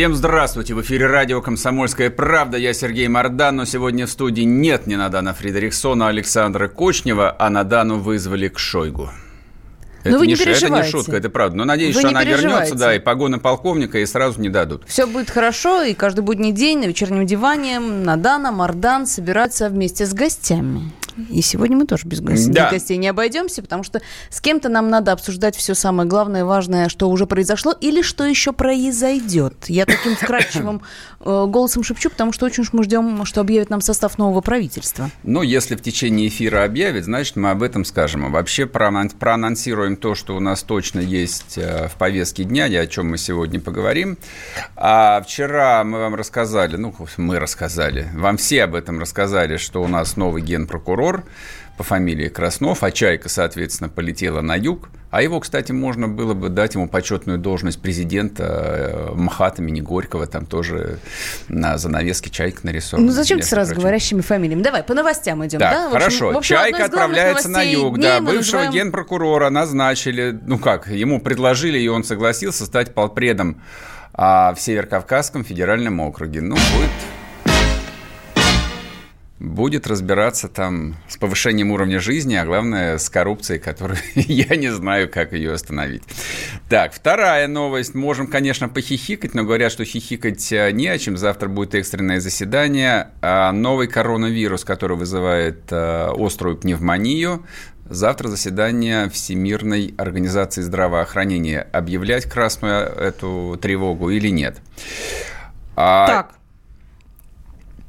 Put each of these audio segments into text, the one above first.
Всем здравствуйте! В эфире радио «Комсомольская правда». Я Сергей Мордан, но сегодня в студии нет ни Надана Фредериксона, Александра Кочнева, а Надану вызвали к Шойгу. Это, вы не, ш- это не шутка, это правда. Но надеюсь, Вы что не она вернется, да, и погоны полковника ей сразу не дадут. Все будет хорошо, и каждый будний день на вечернем диване Надана, Мардан собираются вместе с гостями. И сегодня мы тоже без гостей, Да. без гостей не обойдемся, потому что с кем-то нам надо обсуждать все самое главное, важное, что уже произошло или что еще произойдет. Я таким вкрадчивым э, голосом шепчу, потому что очень уж мы ждем, что объявят нам состав нового правительства. Ну, если в течение эфира объявят, значит, мы об этом скажем. А вообще проанон- проанонсируем то, что у нас точно есть э, в повестке дня, и о чем мы сегодня поговорим. А вчера мы вам рассказали, ну, мы рассказали, вам все об этом рассказали, что у нас новый генпрокурор по фамилии Краснов, а Чайка, соответственно, полетела на юг. А его, кстати, можно было бы дать ему почетную должность президента э, МХАТ имени Горького, там тоже на занавеске Чайка нарисована. Ну зачем ты сразу прочим. говорящими фамилиями? Давай, по новостям идем. Так, да? В общем- хорошо. в общем, Чайка отправляется на юг. Да, бывшего называем- генпрокурора назначили. Ну как, ему предложили, и он согласился стать полпредом а, в Северокавказском федеральном округе. Ну, будет будет разбираться там с повышением уровня жизни, а главное с коррупцией, которую я не знаю, как ее остановить. Так, вторая новость. Можем, конечно, похихикать, но говорят, что хихикать э, не о чем. Завтра будет экстренное заседание. А новый коронавирус, который вызывает э, острую пневмонию, Завтра заседание Всемирной организации здравоохранения. Объявлять красную эту тревогу или нет? А, Так,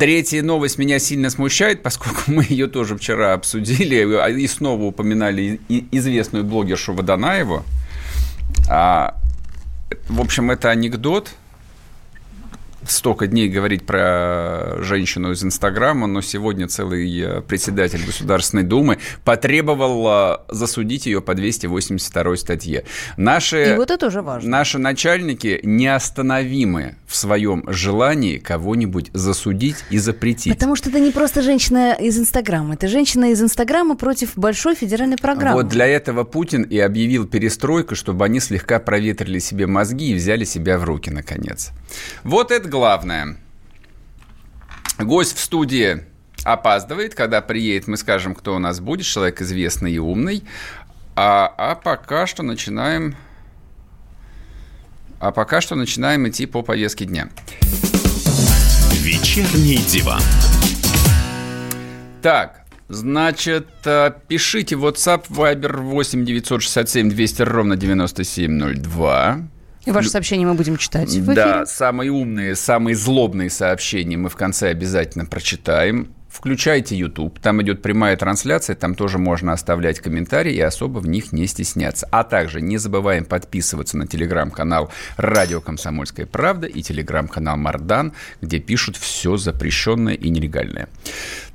Третья новость меня сильно смущает, поскольку мы ее тоже вчера обсудили а, и снова упоминали известную блогершу Водонаеву. А, в общем, это анекдот. Столько дней говорить про женщину из Инстаграма, но сегодня целый э, председатель Государственной Думы потребовал э, засудить ее по 282 статье. Наши... и вот это уже важно. Наши начальники неостановимы в своем желании кого-нибудь засудить и запретить. Потому что это не просто женщина из Инстаграма, это женщина из Инстаграма против большой федеральной программы. Вот для этого Путин и объявил перестройку, чтобы они слегка проветрили себе мозги и взяли себя в руки, наконец. Вот это главное. Гость в студии опаздывает. Когда приедет, мы скажем, кто у нас будет. Человек известный и умный. А, а пока что начинаем... А пока что начинаем идти по повестке дня. Вечерний диван. Так, значит, э, пишите WhatsApp, Viber 8 967 200 ровно 9702. И ваши сообщения мы будем читать в эфире. Да, самые умные, самые злобные сообщения мы в конце обязательно прочитаем. Включайте YouTube, там идет прямая трансляция, там тоже можно оставлять комментарии и особо в них не стесняться. А также не забываем подписываться на телеграм-канал «Радио Комсомольская правда» и телеграм-канал «Мардан», где пишут все запрещенное и нелегальное.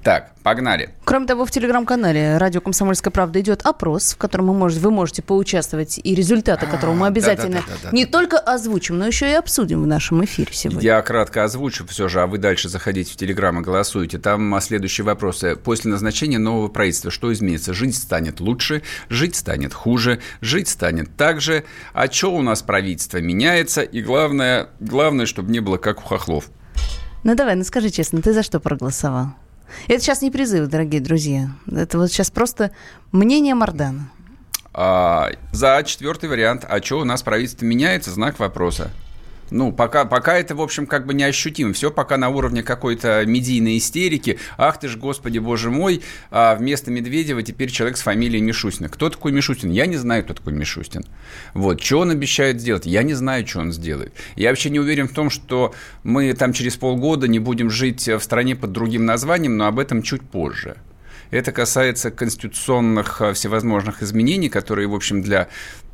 Так, погнали. Кроме того, в телеграм-канале «Радио Комсомольская правда» идет опрос, в котором вы можете, вы можете поучаствовать, и результаты которого мы А, обязательно не только озвучим, но еще и обсудим в нашем эфире сегодня. Я кратко озвучу все же, а вы дальше заходите в Телеграм и голосуете. Там а, следующие вопросы. После назначения нового правительства что изменится? Жить станет лучше, жить станет хуже, жить станет так же. А что у нас правительство меняется? И главное, главное, чтобы не было как у хохлов. Ну давай, ну скажи честно, ты за что проголосовал? Это сейчас не призыв, дорогие друзья. Это вот сейчас просто мнение Мардана. А, за четвертый вариант. А что у нас правительство меняется? Знак вопроса. Ну, пока, пока это, в общем, как бы не ощутимо. Все пока на уровне какой-то медийной истерики. Ах ты ж, господи, боже мой, а вместо Медведева теперь человек с фамилией Мишустин. Кто такой Мишустин? Я не знаю, кто такой Мишустин. Вот, что он обещает сделать? Я не знаю, что он сделает. Я вообще не уверен в том, что мы там через полгода не будем жить в стране под другим названием, но об этом чуть позже. Это касается конституционных а, всевозможных изменений, которые, в общем, для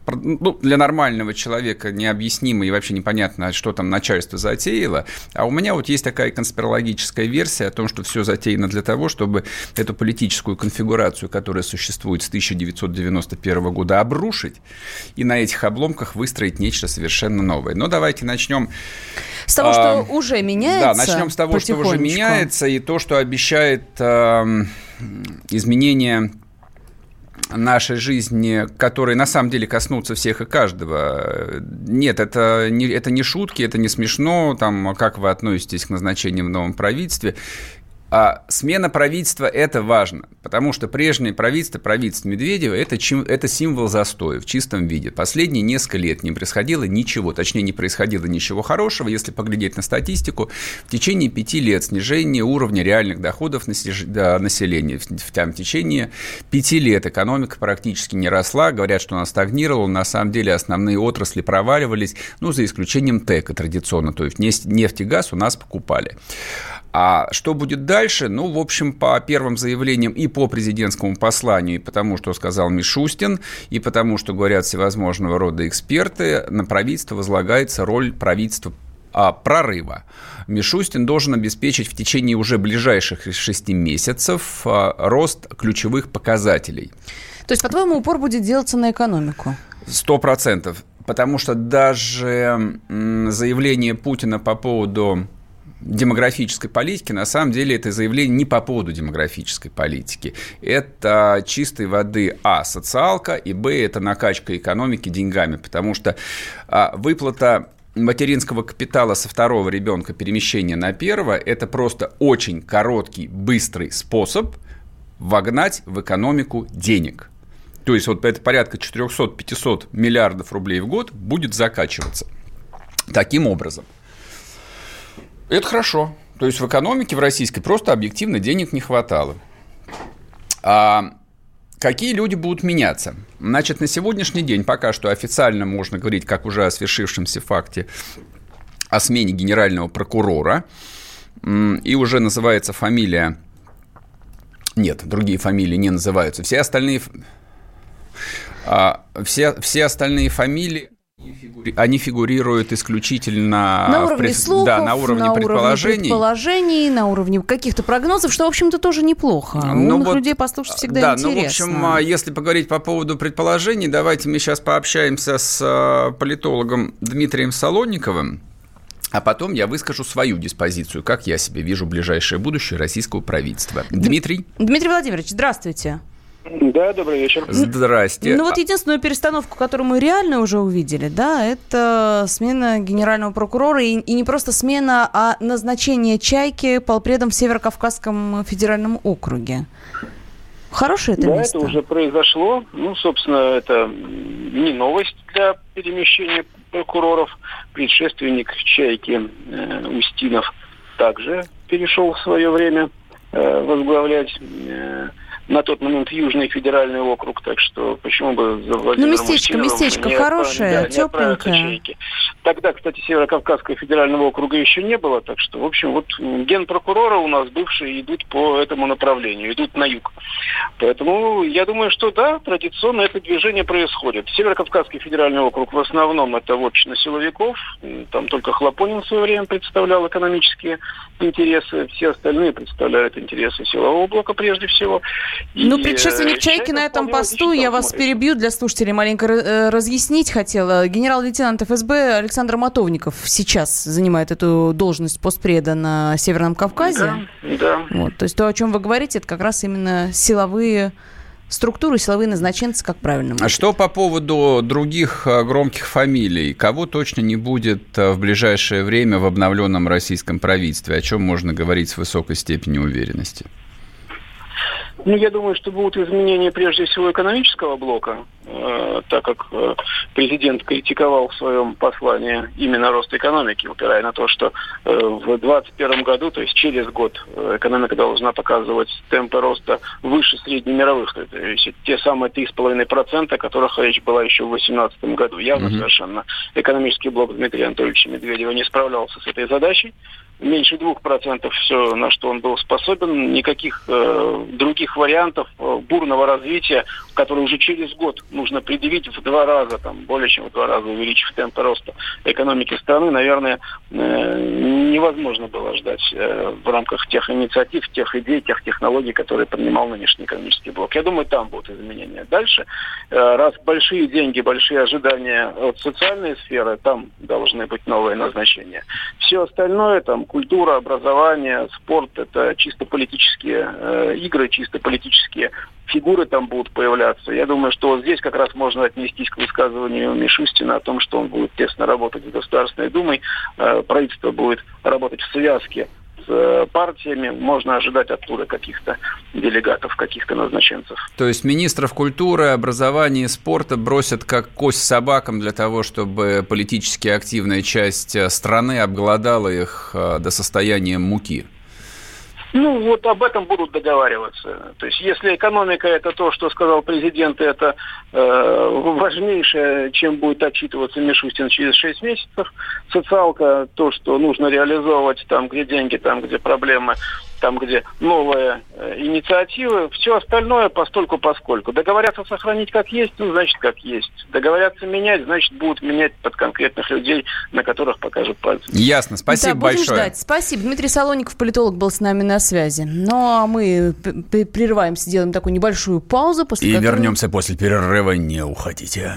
ну, для нормального человека необъяснимо и вообще непонятно, что там начальство затеяло. А у меня вот есть такая конспирологическая версия о том, что все затеяно для того, чтобы эту политическую конфигурацию, которая существует с 1991 года, обрушить и на этих обломках выстроить нечто совершенно новое. Но давайте начнем С того, А, что уже меняется. да, начнем с того, что уже меняется, и то, что обещает эм, изменение нашей жизни, которые на самом деле коснутся всех и каждого. Нет, это не, это не шутки, это не смешно, там, как вы относитесь к назначению в новом правительстве. А смена правительства – это важно, потому что прежнее правительство, правительство Медведева – это, это символ застоя в чистом виде. Последние несколько лет не происходило ничего, точнее, не происходило ничего хорошего. Если поглядеть на статистику, в течение пяти лет снижение уровня реальных доходов населения. В, там, в течение пяти лет экономика практически не росла. Говорят, что она стагнировала. На самом деле основные отрасли проваливались, ну, за исключением ТЭКа традиционно. То есть нефть и газ у нас покупали. А что будет дальше? Ну, в общем, по первым заявлениям и по президентскому посланию, и потому, что сказал Мишустин, и потому, что говорят всевозможного рода эксперты, на правительство возлагается роль правительства а, прорыва. Мишустин должен обеспечить в течение уже ближайших шести месяцев а, рост ключевых показателей. То есть, по-твоему, упор будет делаться на экономику? Сто процентов. Потому что даже заявление Путина по поводу демографической политики, на самом деле это заявление не по поводу демографической политики. Это чистой воды, а, социалка, и, б, это накачка экономики деньгами, потому что а, выплата материнского капитала со второго ребенка перемещения на первого – это просто очень короткий, быстрый способ вогнать в экономику денег. То есть вот это порядка 400-500 миллиардов рублей в год будет закачиваться. Таким образом – это хорошо. То есть в экономике в российской просто объективно денег не хватало. А какие люди будут меняться? Значит, на сегодняшний день пока что официально можно говорить, как уже о свершившемся факте, о смене генерального прокурора. И уже называется фамилия... Нет, другие фамилии не называются. Все остальные... А, все, все остальные фамилии они фигурируют исключительно на уровне пред... слухов, да, на уровне на предположений. Уровне предположений, на уровне каких-то прогнозов, что, в общем-то, тоже неплохо. Ну, Умных вот, людей послушать всегда да, интересно. Да, ну, в общем, а, если поговорить по поводу предположений, давайте мы сейчас пообщаемся с а, политологом Дмитрием Солонниковым. А потом я выскажу свою диспозицию, как я себе вижу ближайшее будущее российского правительства. Дмитрий? Дмитрий Владимирович, здравствуйте. Да, добрый вечер. Здрасте. Ну вот единственную перестановку, которую мы реально уже увидели, да, это смена генерального прокурора, и, и не просто смена, а назначение Чайки полпредом в Северо-Кавказском федеральном округе. Хорошее это да, место? это уже произошло. Ну, собственно, это не новость для перемещения прокуроров. Предшественник Чайки э, Устинов также перешел в свое время э, возглавлять э, на тот момент Южный федеральный округ, так что почему бы за Владимиром Ну, местечко, местечко не хорошее, да, тепленькое. Тогда, кстати, Северо-Кавказского федерального округа еще не было, так что, в общем, вот генпрокурора у нас бывшие идут по этому направлению, идут на юг. Поэтому я думаю, что да, традиционно это движение происходит. Северо-Кавказский федеральный округ в основном это вотчина силовиков, там только Хлопонин в свое время представлял экономические интересы, все остальные представляют интересы силового блока прежде всего. Ну, предшественник Чайки на этом посту, я вас перебью для слушателей, маленько э, разъяснить хотела. Генерал-лейтенант ФСБ Александр Матовников сейчас занимает эту должность постпреда на Северном Кавказе. Да, да. Вот, то есть то, о чем вы говорите, это как раз именно силовые структуры, силовые назначенцы, как правильно. А что по поводу других э, громких фамилий? Кого точно не будет э, в ближайшее время в обновленном российском правительстве? О чем можно говорить с высокой степенью уверенности? Ну, я думаю, что будут изменения прежде всего экономического блока, э, так как э, президент критиковал в своем послании именно рост экономики, упирая на то, что э, в 2021 году, то есть через год, э, экономика должна показывать темпы роста выше среднемировых, то есть те самые 3,5%, о которых речь была еще в 2018 году. Явно mm-hmm. совершенно экономический блок Дмитрия Анатольевича Медведева не справлялся с этой задачей меньше двух процентов все, на что он был способен. Никаких э, других вариантов э, бурного развития, которые уже через год нужно предъявить в два раза, там, более чем в два раза увеличив темп роста экономики страны, наверное, э, невозможно было ждать э, в рамках тех инициатив, тех идей, тех технологий, которые принимал нынешний экономический блок. Я думаю, там будут изменения. Дальше, э, раз большие деньги, большие ожидания от социальной сферы, там должны быть новые назначения. Все остальное, там, культура, образование, спорт – это чисто политические э, игры, чисто политические фигуры там будут появляться. Я думаю, что вот здесь как раз можно отнестись к высказыванию Мишустина о том, что он будет тесно работать с Государственной Думой. Э, правительство будет работать в связке э, партиями, можно ожидать оттуда каких-то делегатов, каких-то назначенцев. То есть министров культуры, образования и спорта бросят как кость собакам для того, чтобы политически активная часть э, страны обголодала их э, до состояния муки? Ну, вот об этом будут договариваться. То есть, если экономика это то, что сказал президент, это э, важнейшее, чем будет отчитываться Мишустин через 6 месяцев. Социалка то, что нужно реализовывать там, где деньги, там, где проблемы там, где новые э, инициативы, все остальное постольку поскольку. Договорятся сохранить как есть, ну, значит, как есть. Договорятся менять, значит, будут менять под конкретных людей, на которых покажут пальцы. Ясно, спасибо да, большое. Ждать. Спасибо. Дмитрий Солоников, политолог, был с нами на связи. Ну, а мы прерываемся, делаем такую небольшую паузу. После И которой... вернемся после перерыва, не уходите.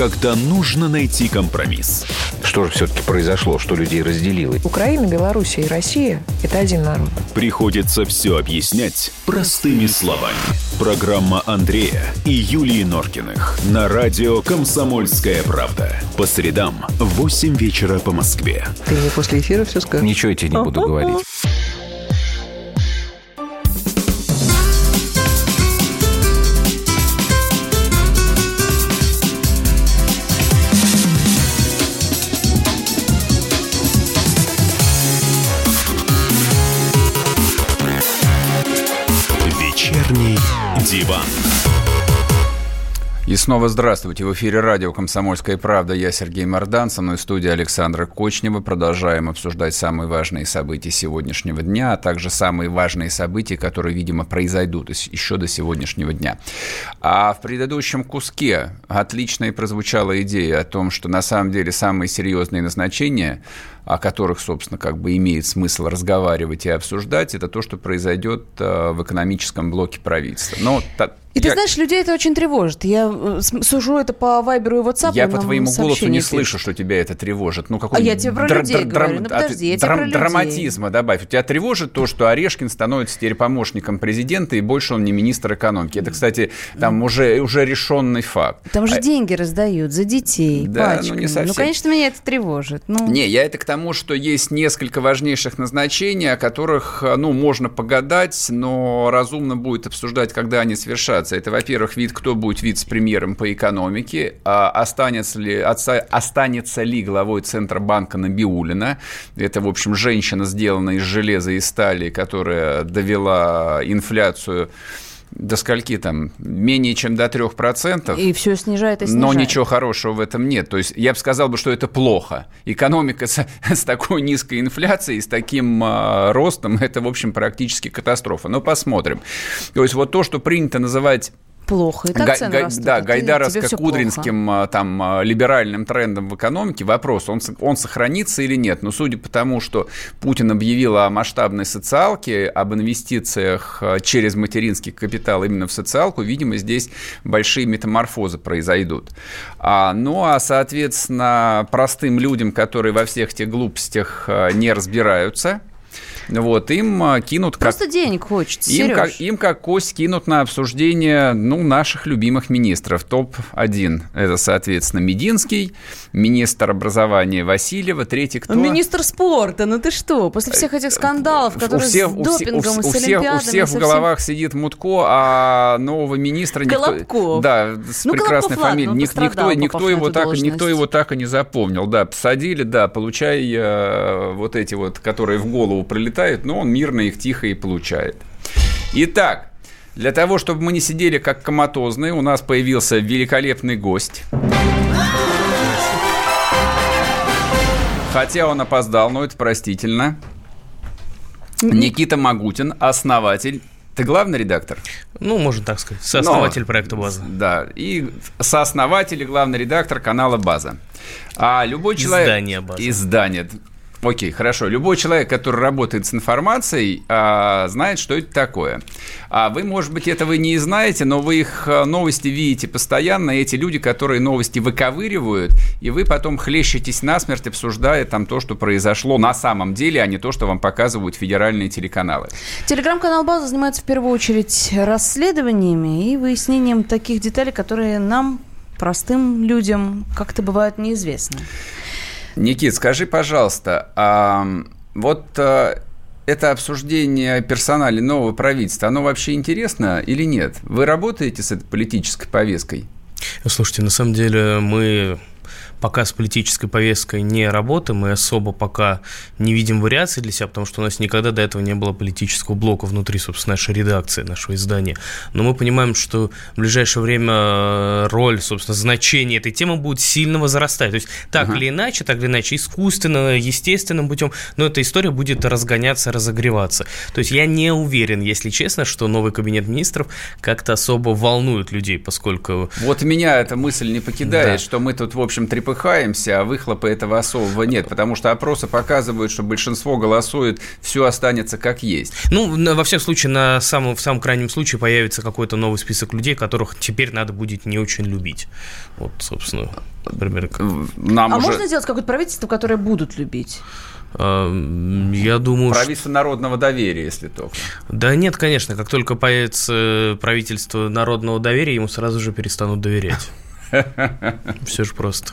когда нужно найти компромисс. Что же все-таки произошло, что людей разделило? Украина, Белоруссия и Россия – это один народ. Приходится все объяснять простыми словами. Программа Андрея и Юлии Норкиных на радио «Комсомольская правда». По средам в 8 вечера по Москве. Ты мне после эфира все скажешь? Ничего я тебе не буду говорить. Снова здравствуйте. В эфире радио «Комсомольская правда». Я Сергей Мордан. Со мной в студии Александра Кочнева. Продолжаем обсуждать самые важные события сегодняшнего дня, а также самые важные события, которые, видимо, произойдут еще до сегодняшнего дня. А в предыдущем куске отличная прозвучала идея о том, что на самом деле самые серьезные назначения о которых, собственно, как бы имеет смысл разговаривать и обсуждать, это то, что произойдет э, в экономическом блоке правительства. Но и я... ты знаешь, людей это очень тревожит. Я э, сужу это по Вайберу и WhatsApp. Я по твоему голосу не слышу, что тебя это тревожит. Ну, какой а я тебе про др- людей др- говорю. Ну, подожди, я тебе про людей. Драматизма добавь. У тебя тревожит то, что Орешкин становится теперь помощником президента, и больше он не министр экономики. Это, кстати, там уже, уже решенный факт. Там же а... деньги раздают за детей, да, пачками. ну, не совсем. Ну, конечно, меня это тревожит. Ну... Не, я это к тому, что есть несколько важнейших назначений, о которых, ну, можно погадать, но разумно будет обсуждать, когда они свершатся. Это, во-первых, вид, кто будет вице-премьером по экономике, а останется ли, останется ли главой Центробанка Набиулина. Это, в общем, женщина, сделанная из железа и стали, которая довела инфляцию до скольки там, менее чем до 3%. И все снижает и снижает. Но ничего хорошего в этом нет. То есть я бы сказал, бы, что это плохо. Экономика с, с такой низкой инфляцией, с таким э, ростом, это, в общем, практически катастрофа. Но посмотрим. То есть вот то, что принято называть плохо. И так Га- цены растут. Да, Гайдаровско-Кудринским а, там а, либеральным трендом в экономике вопрос, он, он сохранится или нет. Но судя по тому, что Путин объявил о масштабной социалке, об инвестициях а, через материнский капитал именно в социалку, видимо, здесь большие метаморфозы произойдут. А, ну, а, соответственно, простым людям, которые во всех этих глупостях не разбираются, вот, им а, кинут... Просто как, денег хочется, им как, им как кость кинут на обсуждение, ну, наших любимых министров. Топ-1 – это, соответственно, Мединский, министр образования Васильева, третий кто? Министр спорта, ну ты что? После всех этих скандалов, которые у всех, с допингом, у, у, с всех, у всех в головах сидит Мутко, а нового министра... Никто, да, с ну, прекрасной фамилией. Ладно, Ник, никто, никто, его так, никто его так и не запомнил. Да, посадили, да, получай э, вот эти вот, которые в голову прилетают, прилетает, но он мирно их тихо и получает. Итак, для того, чтобы мы не сидели как коматозные, у нас появился великолепный гость. Хотя он опоздал, но это простительно. Никита Магутин, основатель Ты главный редактор? Ну, можно так сказать. Сооснователь Но- проекта «База». Да, и сооснователь и главный редактор канала «База». А любой человек... Издание «База». Издание. Окей, хорошо. Любой человек, который работает с информацией, а, знает, что это такое. А вы, может быть, этого не знаете, но вы их а, новости видите постоянно. Эти люди, которые новости выковыривают, и вы потом хлещетесь насмерть, обсуждая там то, что произошло на самом деле, а не то, что вам показывают федеральные телеканалы. Телеграм-канал «База» занимается в первую очередь расследованиями и выяснением таких деталей, которые нам, простым людям, как-то бывают неизвестны. Никит, скажи, пожалуйста, а вот а, это обсуждение персонали нового правительства, оно вообще интересно или нет? Вы работаете с этой политической повесткой? Слушайте, на самом деле мы пока с политической повесткой не работаем, мы особо пока не видим вариаций для себя, потому что у нас никогда до этого не было политического блока внутри, собственно, нашей редакции, нашего издания. Но мы понимаем, что в ближайшее время э, роль, собственно, значение этой темы будет сильно возрастать. То есть так Ага. или иначе, так или иначе, искусственно, естественным путем, но эта история будет разгоняться, разогреваться. То есть я не уверен, если честно, что новый кабинет министров как-то особо волнует людей, поскольку Вот меня эта мысль не покидает, Да. что мы тут, в общем, трепыхаемся, а выхлопа этого особого нет, потому что опросы показывают, что большинство голосует, все останется как есть. Ну, во всяком случае, на самом, в самом крайнем случае появится какой-то новый список людей, которых теперь надо будет не очень любить. Вот, собственно, например, как- Нам а уже можно сделать какое-то правительство, которое будут любить? э, я думаю, что... правительство народного доверия, если только. Да нет, конечно, как только появится правительство народного доверия, ему сразу же перестанут доверять. Все же просто.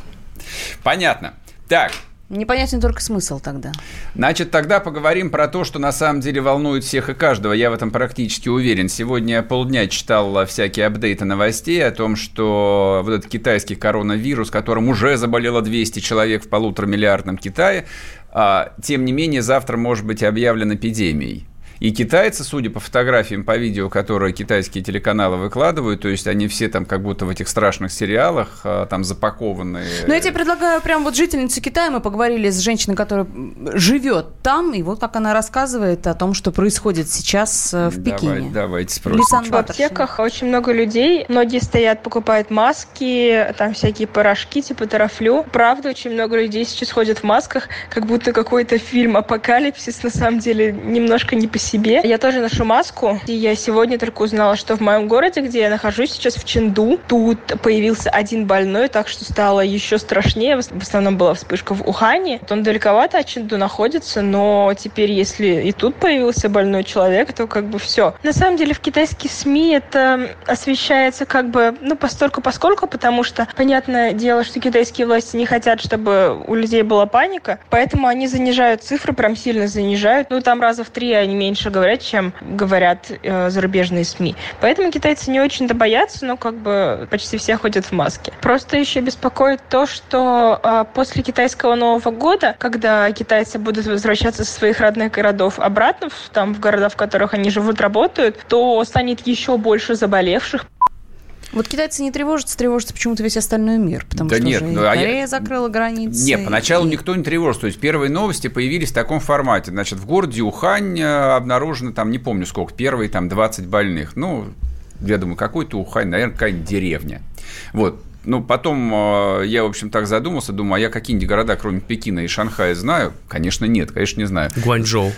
Понятно. Так, Непонятен только смысл тогда. Значит, тогда поговорим про то, что на самом деле волнует всех и каждого. Я в этом практически уверен. Сегодня я полдня читал всякие апдейты новостей о том, что вот этот китайский коронавирус, которым уже заболело 200 человек в полуторамиллиардном Китае, а, тем не менее завтра может быть объявлен эпидемией. И китайцы, судя по фотографиям, по видео, которые китайские телеканалы выкладывают, то есть они все там как будто в этих страшных сериалах а, там запакованные. Но я тебе предлагаю прям вот жительницу Китая, мы поговорили с женщиной, которая живет там, и вот как она рассказывает о том, что происходит сейчас э, в Давай- Пекине. давайте спросим. Лисан В аптеках очень много людей. Многие стоят, покупают маски, там всякие порошки типа тарафлю. Правда, очень много людей сейчас ходят в масках, как будто какой-то фильм «Апокалипсис», на самом деле немножко не по себе. Я тоже ношу маску, и я сегодня только узнала, что в моем городе, где я нахожусь сейчас, в Ченду, тут появился один больной, так что стало еще страшнее. В основном была вспышка в Ухане. Он далековато от Ченду находится, но теперь, если и тут появился больной человек, то как бы все. На самом деле в китайских СМИ это освещается как бы, ну, постольку поскольку, потому что, понятное дело, что китайские власти не хотят, чтобы у людей была паника, поэтому они занижают цифры, прям сильно занижают. Ну, там раза в три они меньше говорят, чем говорят э, зарубежные СМИ. Поэтому китайцы не очень-то боятся, но как бы почти все ходят в маске. Просто еще беспокоит то, что э, после китайского Нового года, когда китайцы будут возвращаться со своих родных городов обратно, в, там, в города, в которых они живут, работают, то станет еще больше заболевших. Вот китайцы не тревожатся, тревожится почему-то весь остальной мир, потому Да что нет, уже и ну, а я- Корея закрыла границы. Нет, поначалу и- никто не тревожился. То есть первые новости появились в таком формате. Значит, в городе Ухань э, обнаружено, там, не помню сколько, первые там 20 больных. Ну, я думаю, какой-то Ухань, наверное, какая-нибудь деревня. Вот. Ну, потом э, я, в общем, так задумался, думаю, а я какие-нибудь города, кроме Пекина и Шанхая, знаю? Конечно, нет, конечно, не знаю. Гуанчжоу.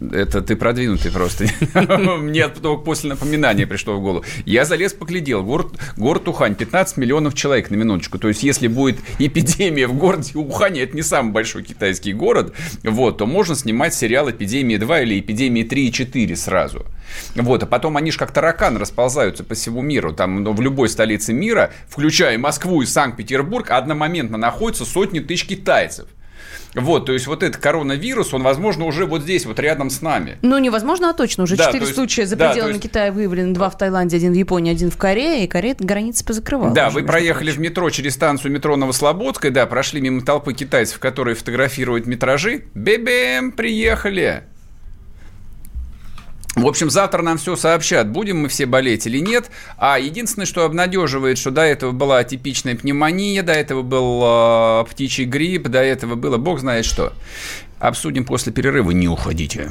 Это ты продвинутый просто. Мне только после напоминания пришло в голову. Я залез, поглядел. Город, город Ухань, 15 миллионов человек на минуточку. То есть, если будет эпидемия в городе Ухане, это не самый большой китайский город, вот, то можно снимать сериал «Эпидемия 2» или «Эпидемия 3 и 4» сразу. Вот, а потом они же как таракан расползаются по всему миру. Там ну, в любой столице мира, включая Москву и Санкт-Петербург, одномоментно находятся сотни тысяч китайцев. Вот, то есть вот этот коронавирус, он, возможно, уже вот здесь, вот рядом с нами. Ну, невозможно, а точно. Уже Да, четыре то есть- случая за да, пределами то есть- Китая выявлены. Два в Таиланде, один в Японии, один в Корее. И Корея границы позакрывала. Да, вы проехали в метро через станцию метро Новослободская, да, прошли мимо толпы китайцев, которые фотографируют метражи. Бебем, приехали. В общем, завтра нам все сообщат, будем мы все болеть или нет. А единственное, что обнадеживает, что до этого была атипичная пневмония, до этого был э, птичий грипп, до этого было бог знает что. Обсудим после перерыва, не уходите.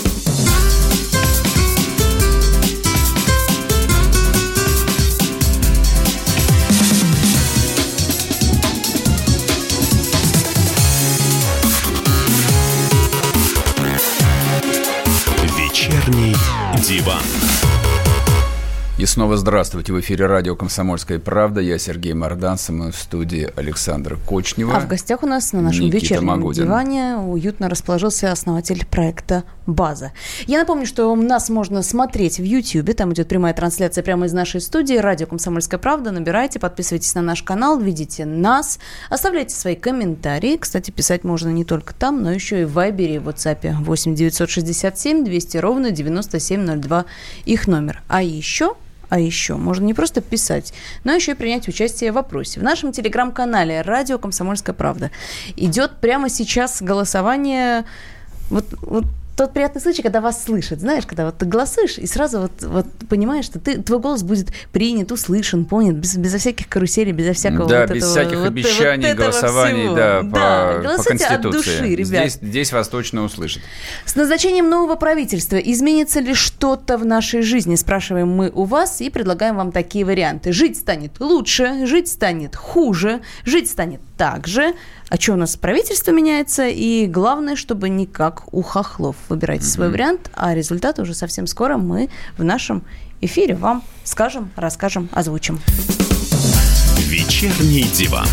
диван. И снова здравствуйте. В эфире радио «Комсомольская правда». Я Сергей Мордан, со мной в студии Александра Кочнева. А в гостях у нас на нашем Никита вечернем Магудин. диване уютно расположился основатель проекта «База». Я напомню, что нас можно смотреть в YouTube. Там идет прямая трансляция прямо из нашей студии. Радио «Комсомольская правда». Набирайте, подписывайтесь на наш канал, видите нас. Оставляйте свои комментарии. Кстати, писать можно не только там, но еще и в Вайбере и в WhatsApp 8 967 200 ровно 9702 их номер. А еще а еще можно не просто писать, но еще и принять участие в вопросе. В нашем телеграм-канале «Радио Комсомольская правда» идет прямо сейчас голосование вот, вот тот приятный случай, когда вас слышат, знаешь, когда вот ты голосуешь, и сразу вот, вот понимаешь, что ты, твой голос будет принят, услышан, понят, без, безо всяких каруселей, безо всякого да, вот без этого, всяких вот- обещаний, вот голосований, всего. да, Да, по, по голосуйте от Конституции. души, ребят. Здесь, здесь вас точно услышат. С назначением нового правительства изменится ли что-то в нашей жизни, спрашиваем мы у вас и предлагаем вам такие варианты. Жить станет лучше, жить станет хуже, жить станет так же. А что у нас правительство меняется? И главное, чтобы не как у хохлов. Выбирайте свой вариант, а результаты уже совсем скоро мы в нашем эфире вам скажем, расскажем, озвучим. Вечерний диван.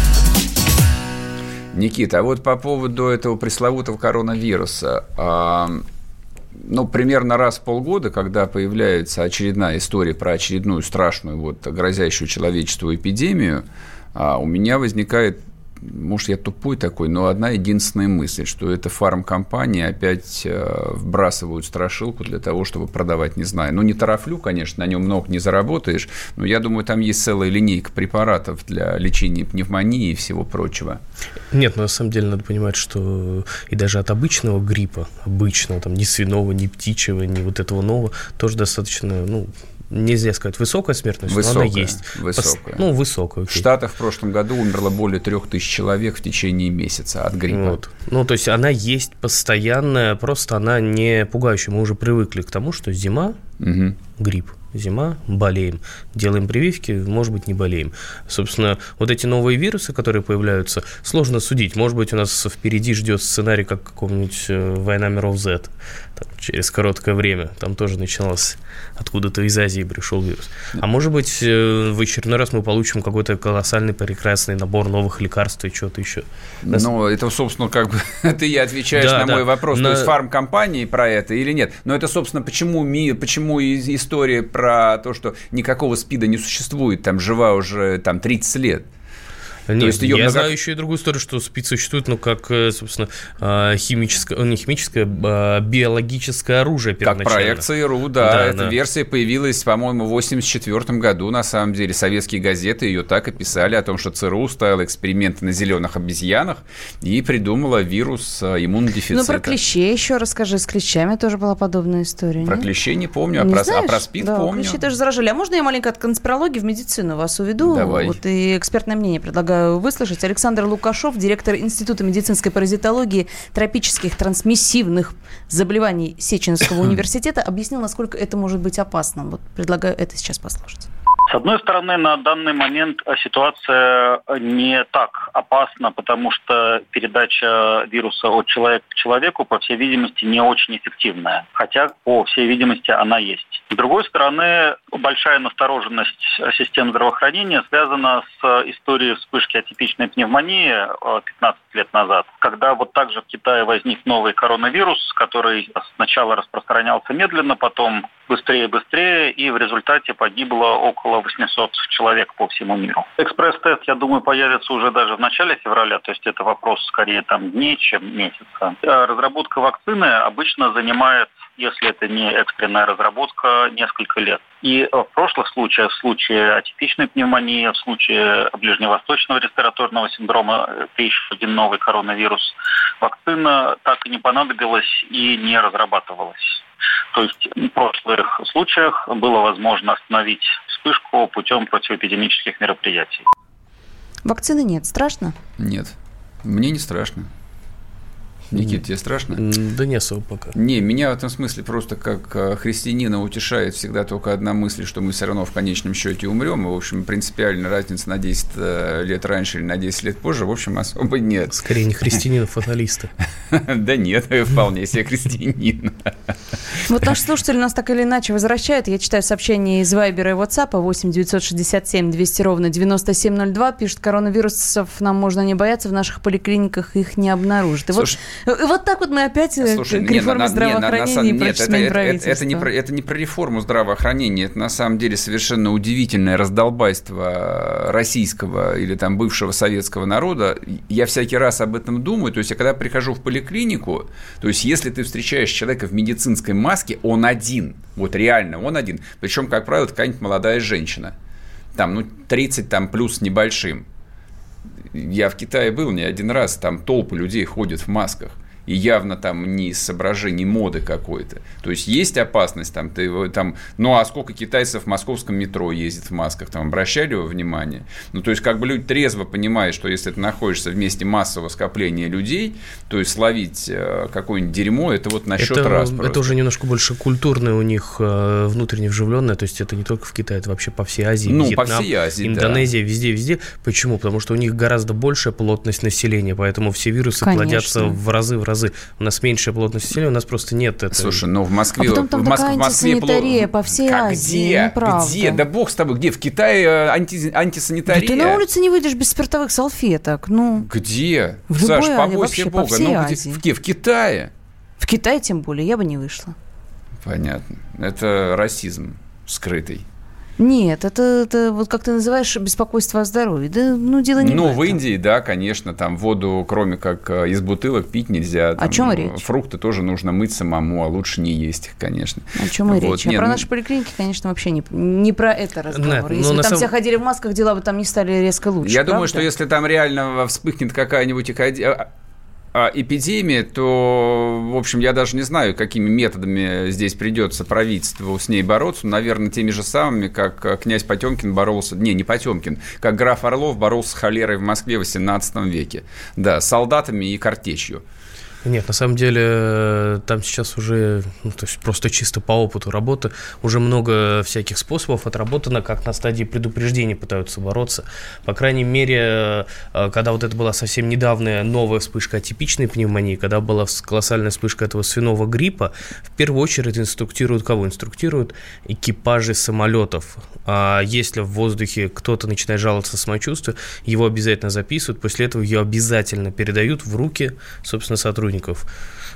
Никита, а вот по поводу этого пресловутого коронавируса. а, ну, примерно раз в полгода, когда появляется очередная история про очередную страшную, вот, грозящую человечеству эпидемию, а, у меня возникает, может, я тупой такой, но одна единственная мысль, что это фармкомпании опять э, вбрасывают страшилку для того, чтобы продавать, не знаю. Ну, не тарафлю, конечно, на нем много не заработаешь, но я думаю, там есть целая линейка препаратов для лечения пневмонии и всего прочего. Нет, ну на самом деле надо понимать, что и даже от обычного гриппа, обычного, там, ни свиного, ни птичьего, ни вот этого нового, тоже достаточно, ну, нельзя сказать высокая смертность, но Высокая, она есть. высокая. Пос- Ну, высокая, В окей. Штатах в прошлом году умерло более трех тысяч человек в течение месяца от гриппа. Вот. Ну, то есть она есть постоянная, просто она не пугающая. Мы уже привыкли к тому, что зима, Мгм. грипп, зима, болеем. Делаем прививки, может быть, не болеем. Собственно, вот эти новые вирусы, которые появляются, сложно судить. Может быть, у нас впереди ждет сценарий, как какого-нибудь э, «Война миров Z». Там, через короткое время. Там тоже начиналось откуда-то из Азии пришел вирус. А может быть, э, в очередной раз мы получим какой-то колоссальный, прекрасный набор новых лекарств и что-то еще. Нас- Ну, это, собственно, как бы ты и отвечаешь Да, на да. мой вопрос. На- То есть фармкомпании про это или нет? Но это, собственно, почему, ми, почему история про то, что никакого СПИДа не существует, там жива уже там 30 лет. Нет, есть её я много- знаю еще и другую историю, что СПИД существует, ну, как, э, собственно, э, химическое, э, не химическое, а биологическое оружие Как первоначально. проект ЦРУ, да. Да, Эта да. версия появилась, по-моему, в 1984 году, на самом деле. Советские газеты ее так и писали о том, что ЦРУ ставила эксперименты на зеленых обезьянах и придумала вирус э, иммунодефицита. Ну, про клещей еще расскажи. С клещами тоже была подобная история. Про нет? клещей не помню, а Не про, а про СПИД да, помню. клещи тоже заражали. А можно я маленько от конспирологии в медицину вас уведу? Давай. Вот и экспертное мнение предлагаю выслушать. Александр Лукашов, директор Института медицинской паразитологии, тропических трансмиссивных заболеваний Сеченского университета, объяснил, насколько это может быть опасным. Вот предлагаю это сейчас послушать. С одной стороны, на данный момент э, ситуация э, не так опасна, потому что передача вируса от человека к человеку, по всей видимости, не очень эффективная. Хотя, по всей видимости, она есть. С другой стороны, большая настороженность э, систем здравоохранения связана с историей вспышки атипичной пневмонии э, 15 лет назад, когда вот также в Китае возник новый коронавирус, который сначала распространялся медленно, потом быстрее быстрее, и в результате погибло около 800 человек по всему миру. Экспресс-тест, я думаю, появится уже даже в начале февраля, то есть это вопрос скорее там дней, чем месяца. Э, разработка вакцины обычно занимает если это не экстренная разработка, несколько лет. И в прошлых случаях, в случае атипичной пневмонии, в случае ближневосточного респираторного синдрома, это еще один новый коронавирус, вакцина так и не понадобилась и не разрабатывалась. То есть в прошлых случаях было возможно остановить вспышку путем противоэпидемических мероприятий. Вакцины нет. Страшно? Нет. Мне не страшно. Никит, тебе страшно? Да не особо пока. Не, меня в этом смысле просто как э, христианина утешает всегда только одна мысль, что мы все равно в конечном счете умрем. И, в общем, принципиально разница на 10 э, лет раньше или на 10 лет позже, в общем, особо нет. Скорее не христианина, фаталиста. Да нет, вполне себе христианин. Вот наш слушатель нас так или иначе возвращает. Я читаю сообщение из Вайбера и WhatsApp 8 967 200 ровно 9702. Пишет, коронавирусов нам можно не бояться, в наших поликлиниках их не обнаружат. И вот вот так вот мы опять э, Слушай, к реформе не, здравоохранения не, на, на, и нет, это, это, это, это, не про, это не про реформу здравоохранения, это на самом деле совершенно удивительное раздолбайство российского или там бывшего советского народа. Я всякий раз об этом думаю. То есть, я когда прихожу в поликлинику, то есть, если ты встречаешь человека в медицинской маске, он один. Вот реально, он один. Причем, как правило, какая-нибудь молодая женщина. Там, ну, 30 там плюс небольшим. Я в Китае был не один раз, там толпы людей ходят в масках и явно там не из соображений моды какой-то. То есть есть опасность там, ты там, ну а сколько китайцев в московском метро ездит в масках, там обращали его внимание? Ну то есть как бы люди трезво понимают, что если ты находишься в месте массового скопления людей, то есть словить э, какое-нибудь дерьмо, это вот насчет это, раз просто. Это уже немножко больше культурное у них э, внутренне вживленное, то есть это не только в Китае, это вообще по всей Азии, ну, Вьетнам, по всей Азии, Индонезия, да. везде, везде. Почему? Потому что у них гораздо большая плотность населения, поэтому все вирусы Конечно. плодятся в разы, в разы разы. У нас меньшая плотность населения, у нас просто нет этого. Слушай, ну в Москве... А потом там в Москве, такая антисанитария по всей как, Азии, где? неправда. Где? Да бог с тобой, где? В Китае э, анти, антисанитария? Да ты на улице не выйдешь без спиртовых салфеток, ну... Где? В Саш, любой, побойся вообще, бога. по всей ну, Азии. где? В Китае? В Китае тем более я бы не вышла. Понятно. Это расизм скрытый. Нет, это, это вот как ты называешь беспокойство о здоровье. Да, ну, дело не Ну, в этом. в Индии, да, конечно, там воду, кроме как э, из бутылок, пить нельзя. Там, О чем речь? Фрукты тоже нужно мыть самому, а лучше не есть их, конечно. О чем и Вот, речь. А нет, про ну- наши поликлиники, конечно, вообще не, не про это разговор. Нет, Если но бы там самом- все ходили в масках, дела бы там не стали резко лучше. Я думаю, правда? что если там реально вспыхнет какая-нибудь эпидемия, то, в общем, я даже не знаю, какими методами здесь придется правительству с ней бороться. Наверное, теми же самыми, как э, князь Потемкин боролся... Не, не Потемкин. Как граф Орлов боролся с холерой в Москве в XVIII веке. Да, с солдатами и картечью. Нет, на самом деле э, там сейчас уже, ну, то есть просто чисто по опыту работы, уже много всяких способов отработано, как на стадии предупреждения пытаются бороться. По крайней мере, э, когда вот это была совсем недавняя новая вспышка атипичной пневмонии, когда была колоссальная вспышка этого свиного гриппа, в первую очередь инструктируют кого? Инструктируют экипажи самолетов. А если в воздухе кто-то начинает жаловаться на самочувствие, его обязательно записывают, после этого ее обязательно передают в руки, собственно, сотрудников э,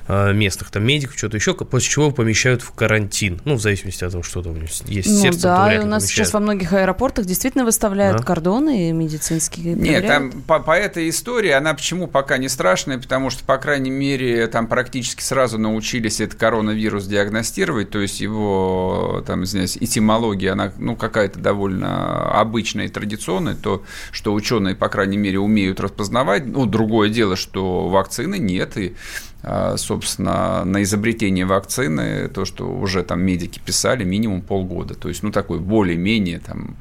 местных, там, медиков, что-то еще, после чего помещают в карантин. Ну, в зависимости от того, что там есть Ну сердце, то да, вряд и ли у нас помещают. сейчас во многих аэропортах действительно выставляют Да. кордоны медицинские. Нет, проверяют. там по, по этой истории, она почему пока не страшная, потому что, по крайней мере, там практически сразу научились этот коронавирус диагностировать, то есть его, там, извиняюсь, этимология, она, ну, какая-то довольно обычная и традиционная, то, что ученые, по крайней мере, умеют распознавать, ну, другое дело, что вакцины нет, и собственно, на изобретение вакцины, то, что уже там медики писали, минимум полгода. То есть, ну, такой более-менее там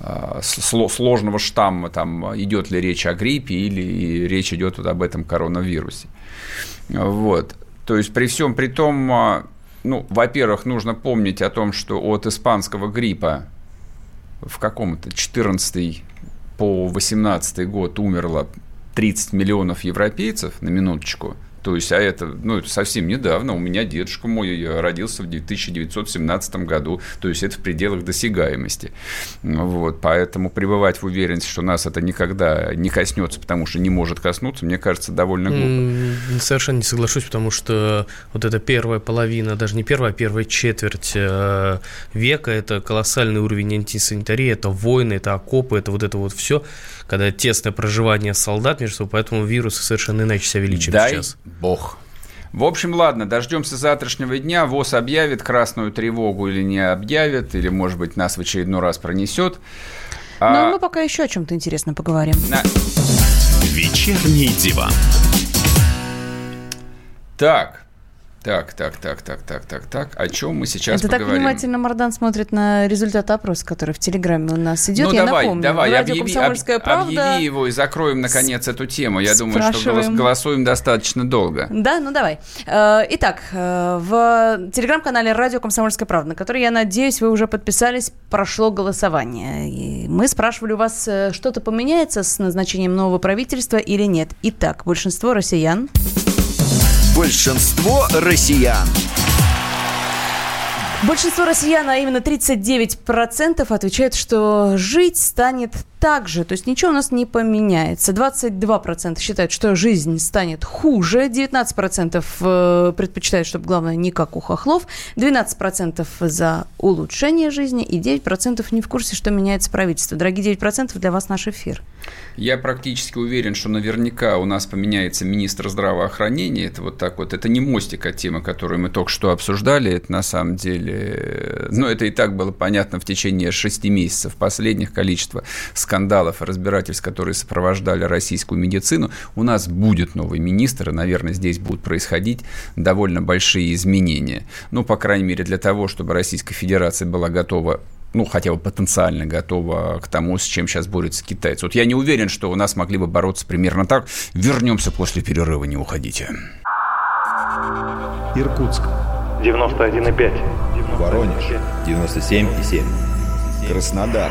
а, сло- сложного штамма, там, идет ли речь о гриппе или речь идет вот об этом коронавирусе. Вот. То есть, при всем при том, а, ну, во-первых, нужно помнить о том, что от испанского гриппа в каком-то 14 по 18 год умерло 30 миллионов европейцев, на минуточку. То есть, а это, ну, совсем недавно. У меня дедушка мой родился в 1917 году. То есть, это в пределах досягаемости. Вот. Поэтому пребывать в уверенности, что нас это никогда не коснется, потому что не может коснуться, мне кажется, довольно глупо. Совершенно не соглашусь, потому что вот эта первая половина, даже не первая, а первая четверть э, века, это колоссальный уровень антисанитарии, это войны, это окопы, это вот это вот все, когда тесное проживание солдат между собой, поэтому вирусы совершенно иначе себя величат Дай сейчас. бог. В общем, ладно, дождемся завтрашнего дня. ВОЗ объявит красную тревогу или не объявит, или, может быть, нас в очередной раз пронесет. Но А, мы пока еще о чем-то интересном поговорим. на- Вечерний диван. Так, так, так, так, так, так, так, так. О чем мы сейчас Это так поговорим? внимательно Мардан смотрит на результат опроса, который в Телеграме у нас идет. Ну, Я давай, напомню, давай, радио объяви, «Комсомольская об- правда». объяви его и закроем, наконец, эту тему. Я думаю, что голос- голосуем достаточно долго. Да, ну давай. Э, Итак, э, в телеграм-канале «Радио Комсомольская правда», на который, я надеюсь, вы уже подписались, прошло голосование. И мы спрашивали у вас, э, что-то поменяется с назначением нового правительства или нет. Итак, большинство россиян... Большинство россиян. Большинство россиян, а именно 39% отвечают, что жить станет так же, то есть ничего у нас не поменяется. 22% считают, что жизнь станет хуже, 19% э, предпочитают, чтобы главное не как у хохлов, 12% за улучшение жизни и 9% не в курсе, что меняется правительство. Дорогие 9% для вас наш эфир. Я практически уверен, что наверняка у нас поменяется министр здравоохранения. Это вот так вот. Это не мостик от темы, которую мы только что обсуждали. Это на самом деле... Ну, это и так было понятно в течение шести месяцев последних количества скандалов и разбирательств, которые сопровождали российскую медицину. У нас будет новый министр, и, наверное, здесь будут происходить довольно большие изменения. Ну, по крайней мере, для того, чтобы Российская Федерация была готова ну, хотя бы потенциально готова к тому, с чем сейчас борются китайцы. Вот я не уверен, что у нас могли бы бороться примерно так. Вернемся после перерыва, не уходите. Иркутск. 91,5. Воронеж. 97,7. Краснодар.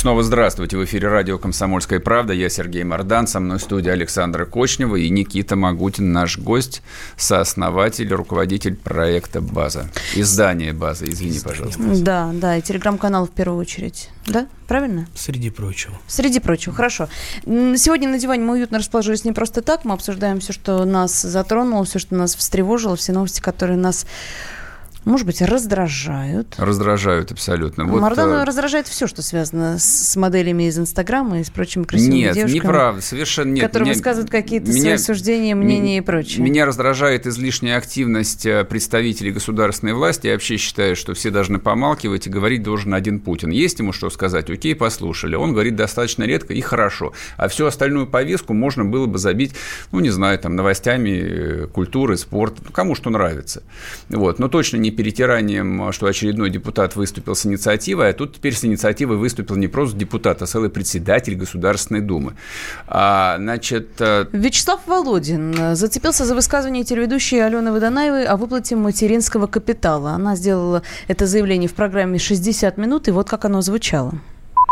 Снова здравствуйте. В эфире радио «Комсомольская правда». Я Сергей Мордан. Со мной в студии Александра Кочнева и Никита Магутин, наш гость, сооснователь, руководитель проекта «База». Издание «База». Извини, пожалуйста. Да, да, и телеграм-канал в первую очередь. Да, правильно? Среди прочего. Среди прочего, хорошо. Сегодня на диване мы уютно расположились не просто так. Мы обсуждаем все, что нас затронуло, все, что нас встревожило, все новости, которые нас, может быть, раздражают. Раздражают абсолютно. Вот, Мардана э, раздражает все, что связано с моделями из Инстаграма и с прочими красивыми Нет, девушками. неправда, совершенно нет. Которые Меня- высказывают какие-то меня- свои суждения, мнения и прочее. Меня раздражает излишняя активность э, представителей государственной власти. Я вообще считаю, что все должны помалкивать и говорить должен один Путин. Есть ему что сказать? Окей, послушали. Он говорит достаточно редко и хорошо. А всю остальную повестку можно было бы забить, ну, не знаю, там, новостями э, культуры, спорта, ну, кому что нравится. Вот. Но точно не перетиранием, что очередной депутат выступил с инициативой, а тут теперь с инициативой выступил не просто депутат, а целый председатель Государственной Думы. А, значит, э, Вячеслав Володин э, зацепился за высказывание телеведущей Алены Водонаевой о выплате материнского капитала. Она сделала это заявление в программе «60 минут», и вот как оно звучало.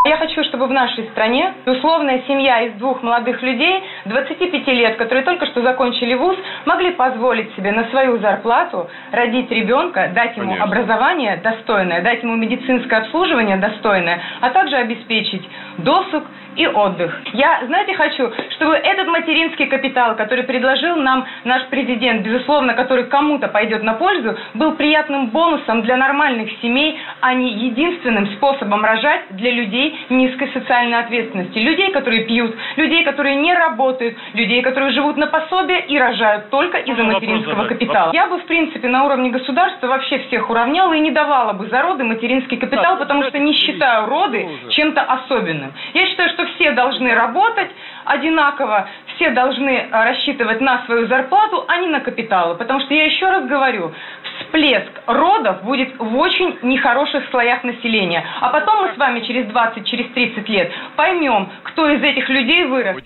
Я хочу, чтобы в нашей стране условная семья из двух молодых людей 25 лет, которые только что закончили вуз, могли позволить себе на свою зарплату родить ребенка, дать ему Конечно. образование достойное, дать ему медицинское обслуживание достойное, а также обеспечить досуг и отдых. Я, знаете, хочу, чтобы этот материнский капитал, который предложил нам наш президент, безусловно, который кому-то пойдет на пользу, был приятным бонусом для нормальных семей, а не единственным способом рожать для людей низкой социальной ответственности. Людей, которые пьют, людей, которые не работают, людей, которые живут на пособие и рожают только из-за материнского капитала. Я бы, в принципе, на уровне государства вообще всех уравняла и не давала бы за роды материнский капитал, потому что не считаю роды чем-то особенным. Я считаю, что все должны работать одинаково, все должны а, рассчитывать на свою зарплату, а не на капиталы. Потому что я еще раз говорю, всплеск родов будет в очень нехороших слоях населения. А потом мы с вами через 20, через 30 лет поймем, кто из этих людей вырос.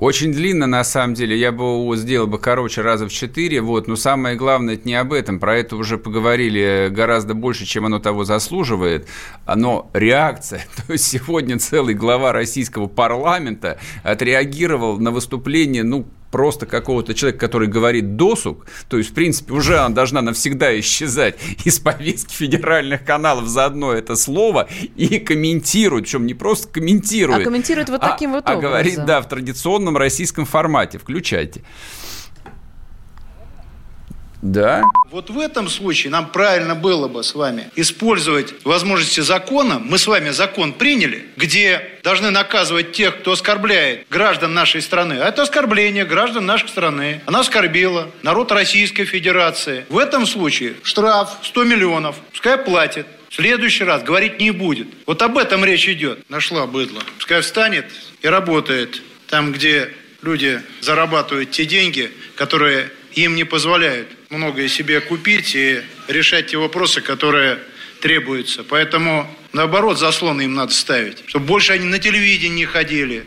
Очень длинно, на самом деле. Я бы сделал бы короче раза в четыре. Вот. Но самое главное, это не об этом. Про это уже поговорили гораздо больше, чем оно того заслуживает. Но реакция. То есть сегодня целый глава российского парламента отреагировал на выступление, ну, просто какого-то человека, который говорит досуг, то есть, в принципе, уже она должна навсегда исчезать из повестки федеральных каналов за одно это слово и комментирует, причем не просто комментирует, А комментирует вот а- таким вот а образом. говорит, да, в традиционном российском формате. Включайте. Да? Вот в этом случае нам правильно было бы с вами использовать возможности закона. Мы с вами закон приняли, где должны наказывать тех, кто оскорбляет граждан нашей страны. А это оскорбление граждан нашей страны. Она оскорбила народ Российской Федерации. В этом случае штраф 100 миллионов. Пускай платит. В следующий раз говорить не будет. Вот об этом речь идет. Нашла быдло. Пускай встанет и работает там, где люди зарабатывают те деньги, которые им не позволяют многое себе купить и решать те вопросы, которые требуются. Поэтому, наоборот, заслоны им надо ставить, чтобы больше они на телевидении не ходили.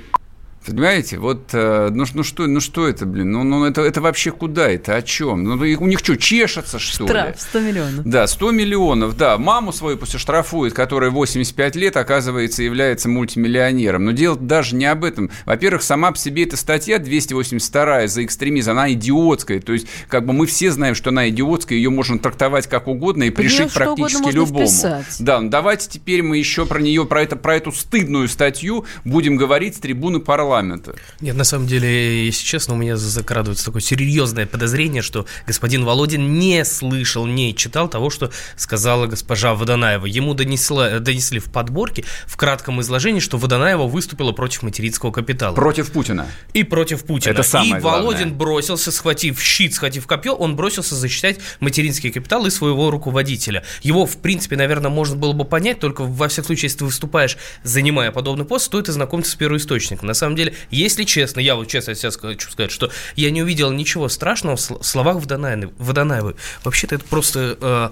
Понимаете, вот, э, ну, ну что, ну что это, блин, ну, ну это, это вообще куда это, о чем? Ну, у них что, чешется, что ли? Штраф 100 миллионов. Да, 100 миллионов, да. Маму свою пусть штрафует, которая 85 лет, оказывается, является мультимиллионером. Но дело даже не об этом. Во-первых, сама по себе эта статья 282 за экстремизм, она идиотская. То есть, как бы мы все знаем, что она идиотская, ее можно трактовать как угодно и пришить практически любому. вписать. Да, ну давайте теперь мы еще про нее, про, это, про эту стыдную статью будем говорить с трибуны парламента. Нет, на самом деле, если честно, у меня закрадывается такое серьезное подозрение, что господин Володин не слышал, не читал того, что сказала госпожа Водонаева. Ему донесла, донесли в подборке, в кратком изложении, что Водонаева выступила против материнского капитала. Против Путина. И против Путина. Это самое и главное. Володин бросился, схватив щит, схватив копье, он бросился защищать материнский капитал и своего руководителя. Его, в принципе, наверное, можно было бы понять, только во всяком случае, если ты выступаешь, занимая подобный пост, стоит ознакомиться с первоисточником. На самом деле, если честно, я вот честно сейчас хочу сказать, что я не увидел ничего страшного в сл- словах. Водонаевой. Вообще-то это просто... э,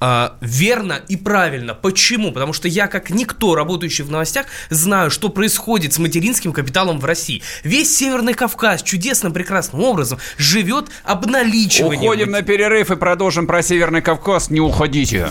а, верно и правильно. Почему? Потому что я, как никто, работающий в новостях, знаю, что происходит с материнским капиталом в России. Весь Северный Кавказ чудесным, прекрасным образом живет обналичиванием. Уходим на перерыв и продолжим про Северный Кавказ. Не уходите.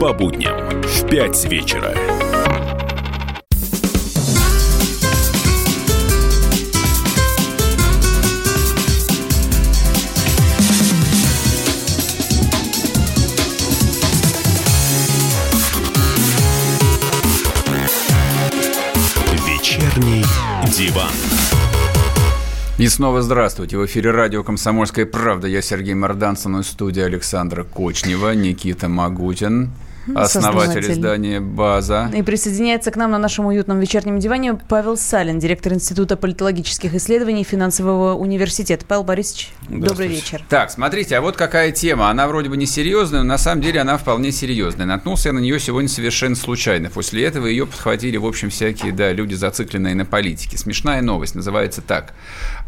По будням в 5 вечера. Вечерний диван. И снова здравствуйте. В эфире радио «Комсомольская правда». Я Сергей Мордан, со мной в студии Александра Кочнева, Никита Магутин. Основатель издания «База». И присоединяется к нам на нашем уютном вечернем диване Павел Салин, директор Института политологических исследований Финансового университета. Павел Борисович, добрый вечер. Так, смотрите, а вот какая тема. Она вроде бы не серьезная, но на самом деле она вполне серьезная. Наткнулся я на нее сегодня совершенно случайно. После этого ее подхватили, в общем, всякие, да, люди, зацикленные на политике. Смешная новость, называется так.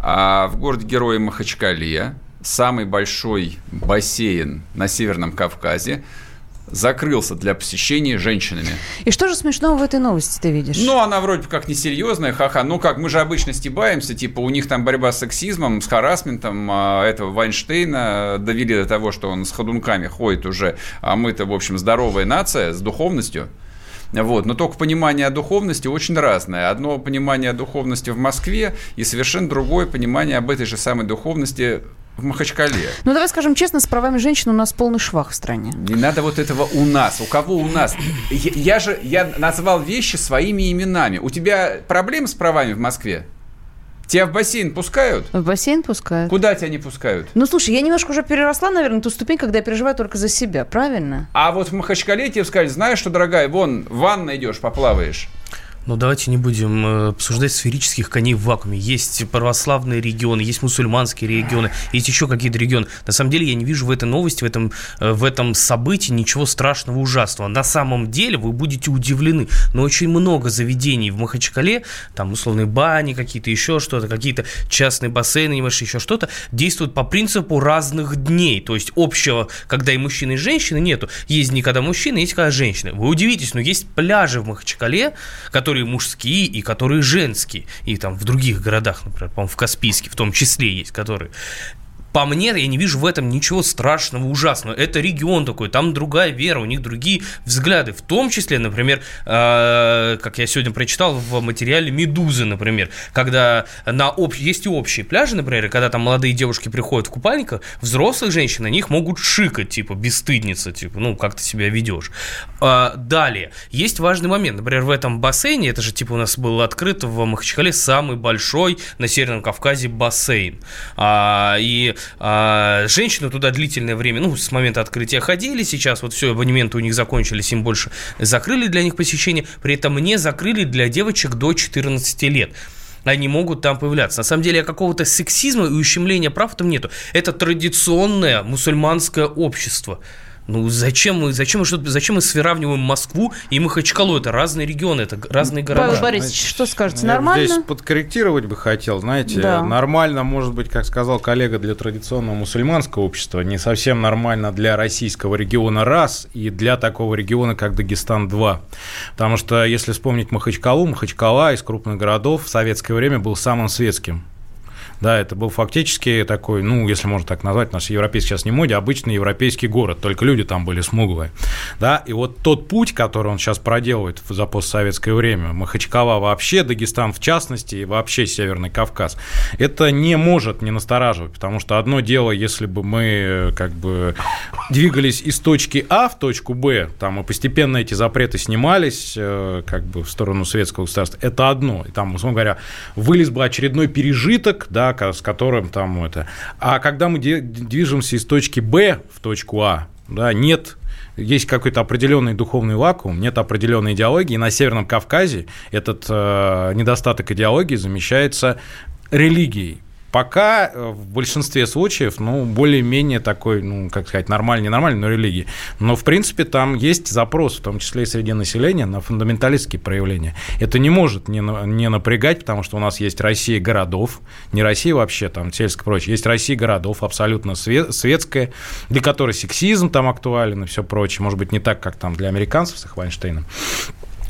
А в городе Героя Махачкале самый большой бассейн на Северном Кавказе закрылся для посещения женщинами. И что же смешного в этой новости ты видишь? Ну, она вроде бы как несерьезная, ха-ха. Ну, как мы же обычно стебаемся, типа, у них там борьба с сексизмом, с харасментом. а, этого Вайнштейна довели до того, что он с ходунками ходит уже, а мы-то, в общем, здоровая нация с духовностью. Вот. Но только понимание о духовности очень разное. Одно понимание о духовности в Москве и совершенно другое понимание об этой же самой духовности в Махачкале. Ну, давай скажем честно, с правами женщин у нас полный швах в стране. Не надо вот этого у нас. У кого у нас? Я, я же я назвал вещи своими именами. У тебя проблемы с правами в Москве? Тебя в бассейн пускают? В бассейн пускают. Куда тебя не пускают? Ну, слушай, я немножко уже переросла, наверное, ту ступень, когда я переживаю только за себя, правильно? А вот в Махачкале тебе сказали, знаешь что, дорогая, вон, в ванной идешь, поплаваешь. Но давайте не будем э, обсуждать сферических коней в вакууме. Есть православные регионы, есть мусульманские регионы, есть еще какие-то регионы. На самом деле я не вижу в этой новости, в этом, э, в этом событии ничего страшного, ужасного. На самом деле вы будете удивлены, но очень много заведений в Махачкале, там условные бани какие-то, еще что-то, какие-то частные бассейны, еще что-то, действуют по принципу разных дней. То есть общего, когда и мужчины, и женщины нету. Есть дни, когда мужчины, есть когда женщины. Вы удивитесь, но есть пляжи в Махачкале, которые мужские и которые женские. И там в других городах, например, по-моему, в Каспийске в том числе есть, которые по мне, я не вижу в этом ничего страшного, ужасного. Это регион такой, там другая вера, у них другие взгляды. В том числе, например, э, как я сегодня прочитал в материале «Медузы», например, когда на об... есть и общие пляжи, например, когда там молодые девушки приходят в купальниках, взрослые женщины на них могут шикать, типа, бесстыдница, типа, ну, как ты себя ведешь. А, далее, есть важный момент, например, в этом бассейне, это же, типа, у нас был открыт в Махачкале самый большой на Северном Кавказе бассейн. А, и а, женщины туда длительное время, ну, с момента открытия ходили, сейчас вот все, абонементы у них закончились, им больше закрыли для них посещение, при этом не закрыли для девочек до 14 лет они могут там появляться. На самом деле какого-то сексизма и ущемления прав там нету. Это традиционное мусульманское общество. Ну зачем мы, зачем мы, что, зачем мы сравниваем Москву и Махачкалу? Это разные регионы, это разные города. Павел Борисович, что скажете, Я нормально? Здесь подкорректировать бы хотел, знаете, Да. нормально, может быть, как сказал коллега, для традиционного мусульманского общества, не совсем нормально для российского региона раз и для такого региона, как Дагестан два. Потому что, если вспомнить Махачкалу, Махачкала из крупных городов в советское время был самым светским. Да, это был фактически такой, ну, если можно так назвать, у нас европейский сейчас не моде, обычный европейский город, только люди там были смуглые. Да, и вот тот путь, который он сейчас проделывает за постсоветское время, Махачкала вообще, Дагестан в частности, и вообще Северный Кавказ, это не может не настораживать, потому что одно дело, если бы мы как бы двигались из точки А в точку Б, там и постепенно эти запреты снимались э, как бы в сторону советского государства, это одно. И там, условно говоря, вылез бы очередной пережиток, да, ко- с которым там это. А когда мы движемся из точки Б в точку А, да, нет есть какой-то определенный духовный вакуум, нет определенной идеологии. И на Северном Кавказе этот э, недостаток идеологии замещается религией. Пока э, в большинстве случаев, ну, более-менее такой, ну, как сказать, нормальный, ненормальный, но религии. Но, в принципе, там есть запрос, в том числе и среди населения, на фундаменталистские проявления. Это не может не, не напрягать, потому что у нас есть Россия городов, не Россия вообще, там, сельское прочее, есть Россия городов, абсолютно све- светская, для которой сексизм там актуален и все прочее. Может быть, не так, как там для американцев с их Вайнштейном.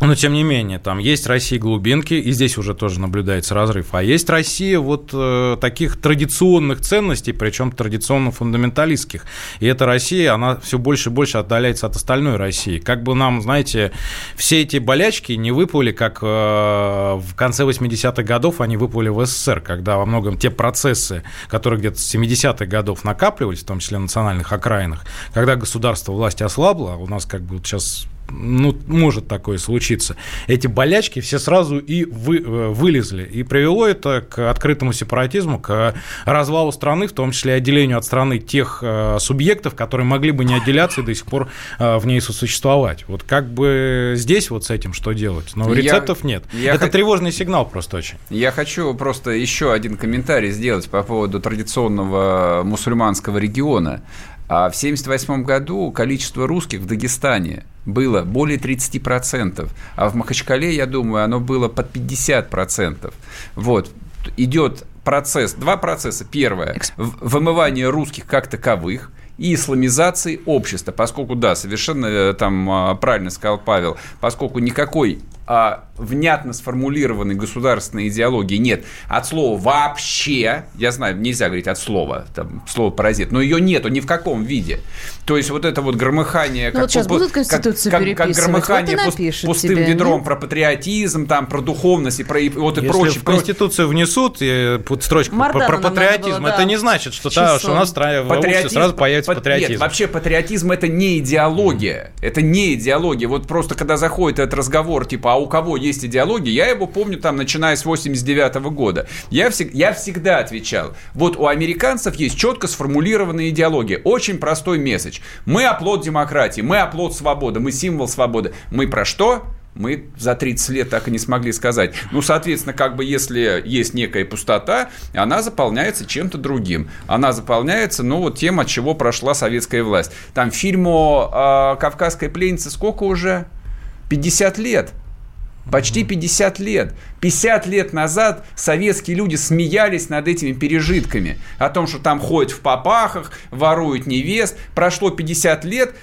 Но, тем не менее, там есть Россия глубинки, и здесь уже тоже наблюдается разрыв. А есть Россия вот э, таких традиционных ценностей, причем традиционно фундаменталистских. И эта Россия, она все больше и больше отдаляется от остальной России. Как бы нам, знаете, все эти болячки не выплыли, как э, в конце 80-х годов они выплыли в СССР, когда во многом те процессы, которые где-то с 70-х годов накапливались, в том числе в национальных окраинах, когда государство власти ослабло, у нас как бы вот сейчас ну, может такое случиться. Эти болячки все сразу и вы, э, вылезли. И привело это к открытому сепаратизму, к развалу страны, в том числе отделению от страны тех э, субъектов, которые могли бы не отделяться и до сих пор э, в ней сосуществовать. Вот как бы здесь вот с этим что делать? Но рецептов я, нет. Я это х... тревожный сигнал просто очень. Я хочу просто еще один комментарий сделать по поводу традиционного мусульманского региона. А в 1978 году количество русских в Дагестане было более 30%, а в Махачкале, я думаю, оно было под 50%. Вот, идет процесс, два процесса. Первое, вымывание русских как таковых, и исламизации общества, поскольку, да, совершенно э, там а, правильно сказал Павел, поскольку никакой а, внятно сформулированной государственной идеологии нет. От слова вообще, я знаю, нельзя говорить от слова, там, слово паразит, но ее нету ни в каком виде. То есть вот это вот громыхание... Ну, как, вот сейчас по, будут Конституцию как, как, как громыхание вот пустым тебе, ведром нет? про патриотизм, там, про духовность и про вот и Если прочее. в Конституцию внесут и, под строчку про, про патриотизм, было, да. это не значит, что, та, что у нас в обществе сразу появится пат, патриотизм. Нет, вообще патриотизм это не идеология. Это не идеология. Вот просто когда заходит этот разговор, типа, а у кого есть идеология, я его помню там, начиная с 89 -го года. Я, всег, я всегда отвечал, вот у американцев есть четко сформулированная идеология, очень простой месседж. Мы оплот демократии, мы оплот свободы, мы символ свободы. Мы про что? мы за 30 лет так и не смогли сказать. Ну, соответственно, как бы если есть некая пустота, она заполняется чем-то другим. Она заполняется, ну, вот тем, от чего прошла советская власть. Там фильму э, «Кавказская пленница» сколько уже? 50 лет. Почти 50 лет. 50 лет назад советские люди смеялись над этими пережитками. О том, что там ходят в попахах, воруют невест. Прошло 50 лет,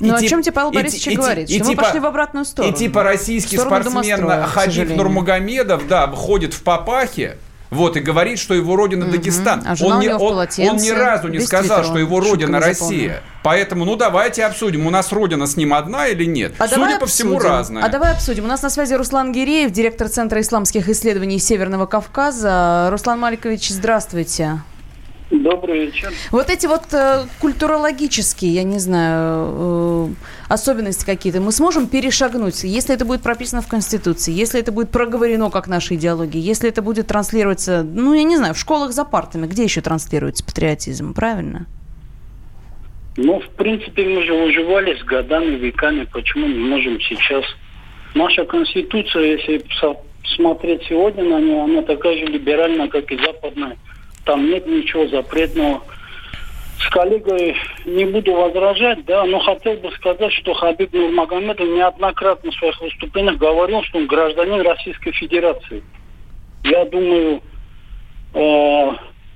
ну, о чем тебе Павел Борисович и, говорит? И, что и, мы типа, пошли в обратную сторону. И типа российский спортсмен Хабиб Нурмагомедов, да, ходит в папахе, вот, и говорит, что его родина угу. Дагестан. А он, не, он, он ни разу не сказал, что его родина Россия. Поэтому, ну, давайте обсудим, у нас родина с ним одна или нет. А Судя по обсудим. всему, разная. А давай обсудим. У нас на связи Руслан Гиреев, директор Центра исламских исследований Северного Кавказа. Руслан Маликович, здравствуйте. Добрый вечер. Вот эти вот э, культурологические, я не знаю, э, особенности какие-то мы сможем перешагнуть, если это будет прописано в Конституции, если это будет проговорено как наша идеология, если это будет транслироваться, ну, я не знаю, в школах за партами, где еще транслируется патриотизм, правильно? Ну, в принципе, мы же выживали с годами, веками, почему не можем сейчас? Наша Конституция, если смотреть сегодня на нее, она такая же либеральная, как и западная там нет ничего запретного. С коллегой не буду возражать, да, но хотел бы сказать, что Хабиб Нурмагомедов неоднократно в своих выступлениях говорил, что он гражданин Российской Федерации. Я думаю, э,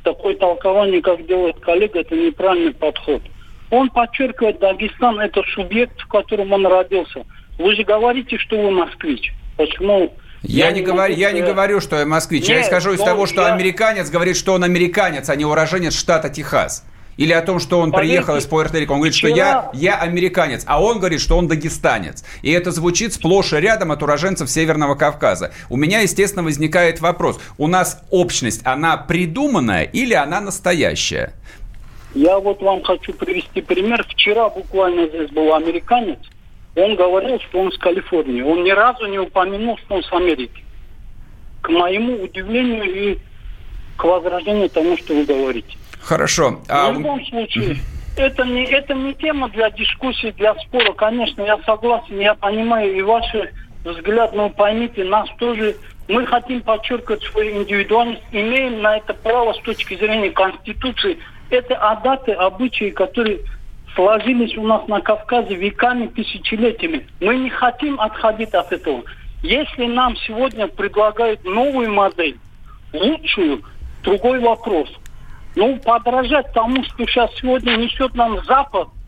такое толкование, как делает коллега, это неправильный подход. Он подчеркивает, Дагестан – это субъект, в котором он родился. Вы же говорите, что вы москвич. Почему я, я, не, говорю, я не говорю, что я москвич. Нет, я исхожу из того, что я... американец говорит, что он американец, а не уроженец штата Техас. Или о том, что он Поверьте, приехал из Пуэрто-Рико. Он говорит, вчера... что я, я американец, а он говорит, что он дагестанец. И это звучит сплошь и рядом от уроженцев Северного Кавказа. У меня, естественно, возникает вопрос. У нас общность, она придуманная или она настоящая? Я вот вам хочу привести пример. Вчера буквально здесь был американец, он говорил, что он с Калифорнии. Он ни разу не упомянул, что он с Америки. К моему удивлению и к возражению тому, что вы говорите. Хорошо. А... В любом случае, это не, это не тема для дискуссии, для спора. Конечно, я согласен, я понимаю и ваши взгляд, но поймите, нас тоже, мы хотим подчеркивать свою индивидуальность, имеем на это право с точки зрения Конституции. Это адаты, обычаи, которые сложились у нас на Кавказе веками, тысячелетиями. Мы не хотим отходить от этого. Если нам сегодня предлагают новую модель, лучшую, другой вопрос. Ну, подражать тому, что сейчас сегодня несет нам Запад –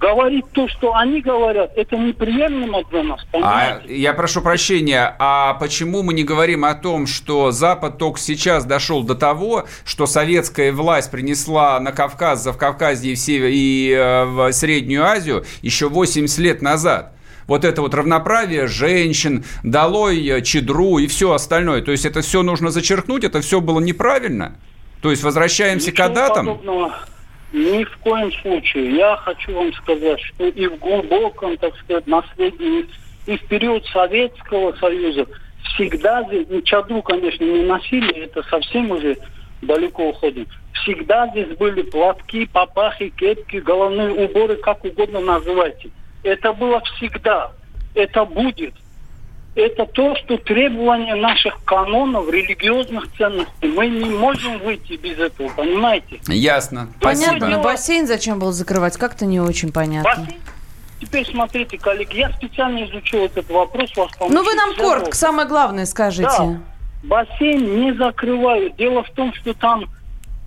говорить то, что они говорят, это неприемлемо для нас. Понимаете? А, я прошу прощения, а почему мы не говорим о том, что Запад только сейчас дошел до того, что советская власть принесла на Кавказ, за Кавказье и, в Север, и э, в Среднюю Азию еще 80 лет назад? вот это вот равноправие женщин, долой э, чедру и все остальное. То есть это все нужно зачеркнуть, это все было неправильно? То есть возвращаемся Ничего к датам? Подобного. Ни в коем случае. Я хочу вам сказать, что и в глубоком, так сказать, наследии, и в период Советского Союза всегда ну, чаду, конечно, не носили, это совсем уже далеко уходим. Всегда здесь были платки, папахи, кепки, головные уборы, как угодно называйте. Это было всегда. Это будет. Это то, что требования наших канонов, религиозных ценностей. Мы не можем выйти без этого, понимаете? Ясно. Понятно, Спасибо. но бассейн зачем было закрывать, как-то не очень понятно. Бассейн? Теперь смотрите, коллеги, я специально изучил этот вопрос. Вас Ну вы нам коротко, самое главное скажите. Да, бассейн не закрывают. Дело в том, что там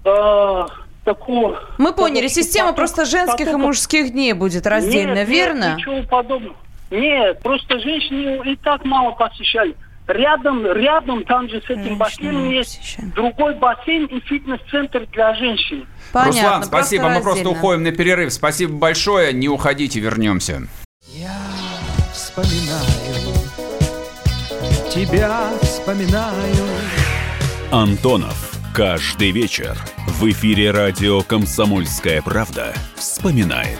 э, такого... Мы поняли, такого- система поток- просто женских и потока- мужских дней будет раздельно, Нет, верно? Нет, ничего подобного. Нет, просто женщины и так мало посещали. Рядом, рядом, там же с этим бассейном есть другой бассейн и фитнес-центр для женщин. Руслан, спасибо. Мы просто уходим на перерыв. Спасибо большое. Не уходите, вернемся. Вспоминаю, тебя вспоминаю. Антонов. Каждый вечер в эфире радио «Комсомольская правда» вспоминает.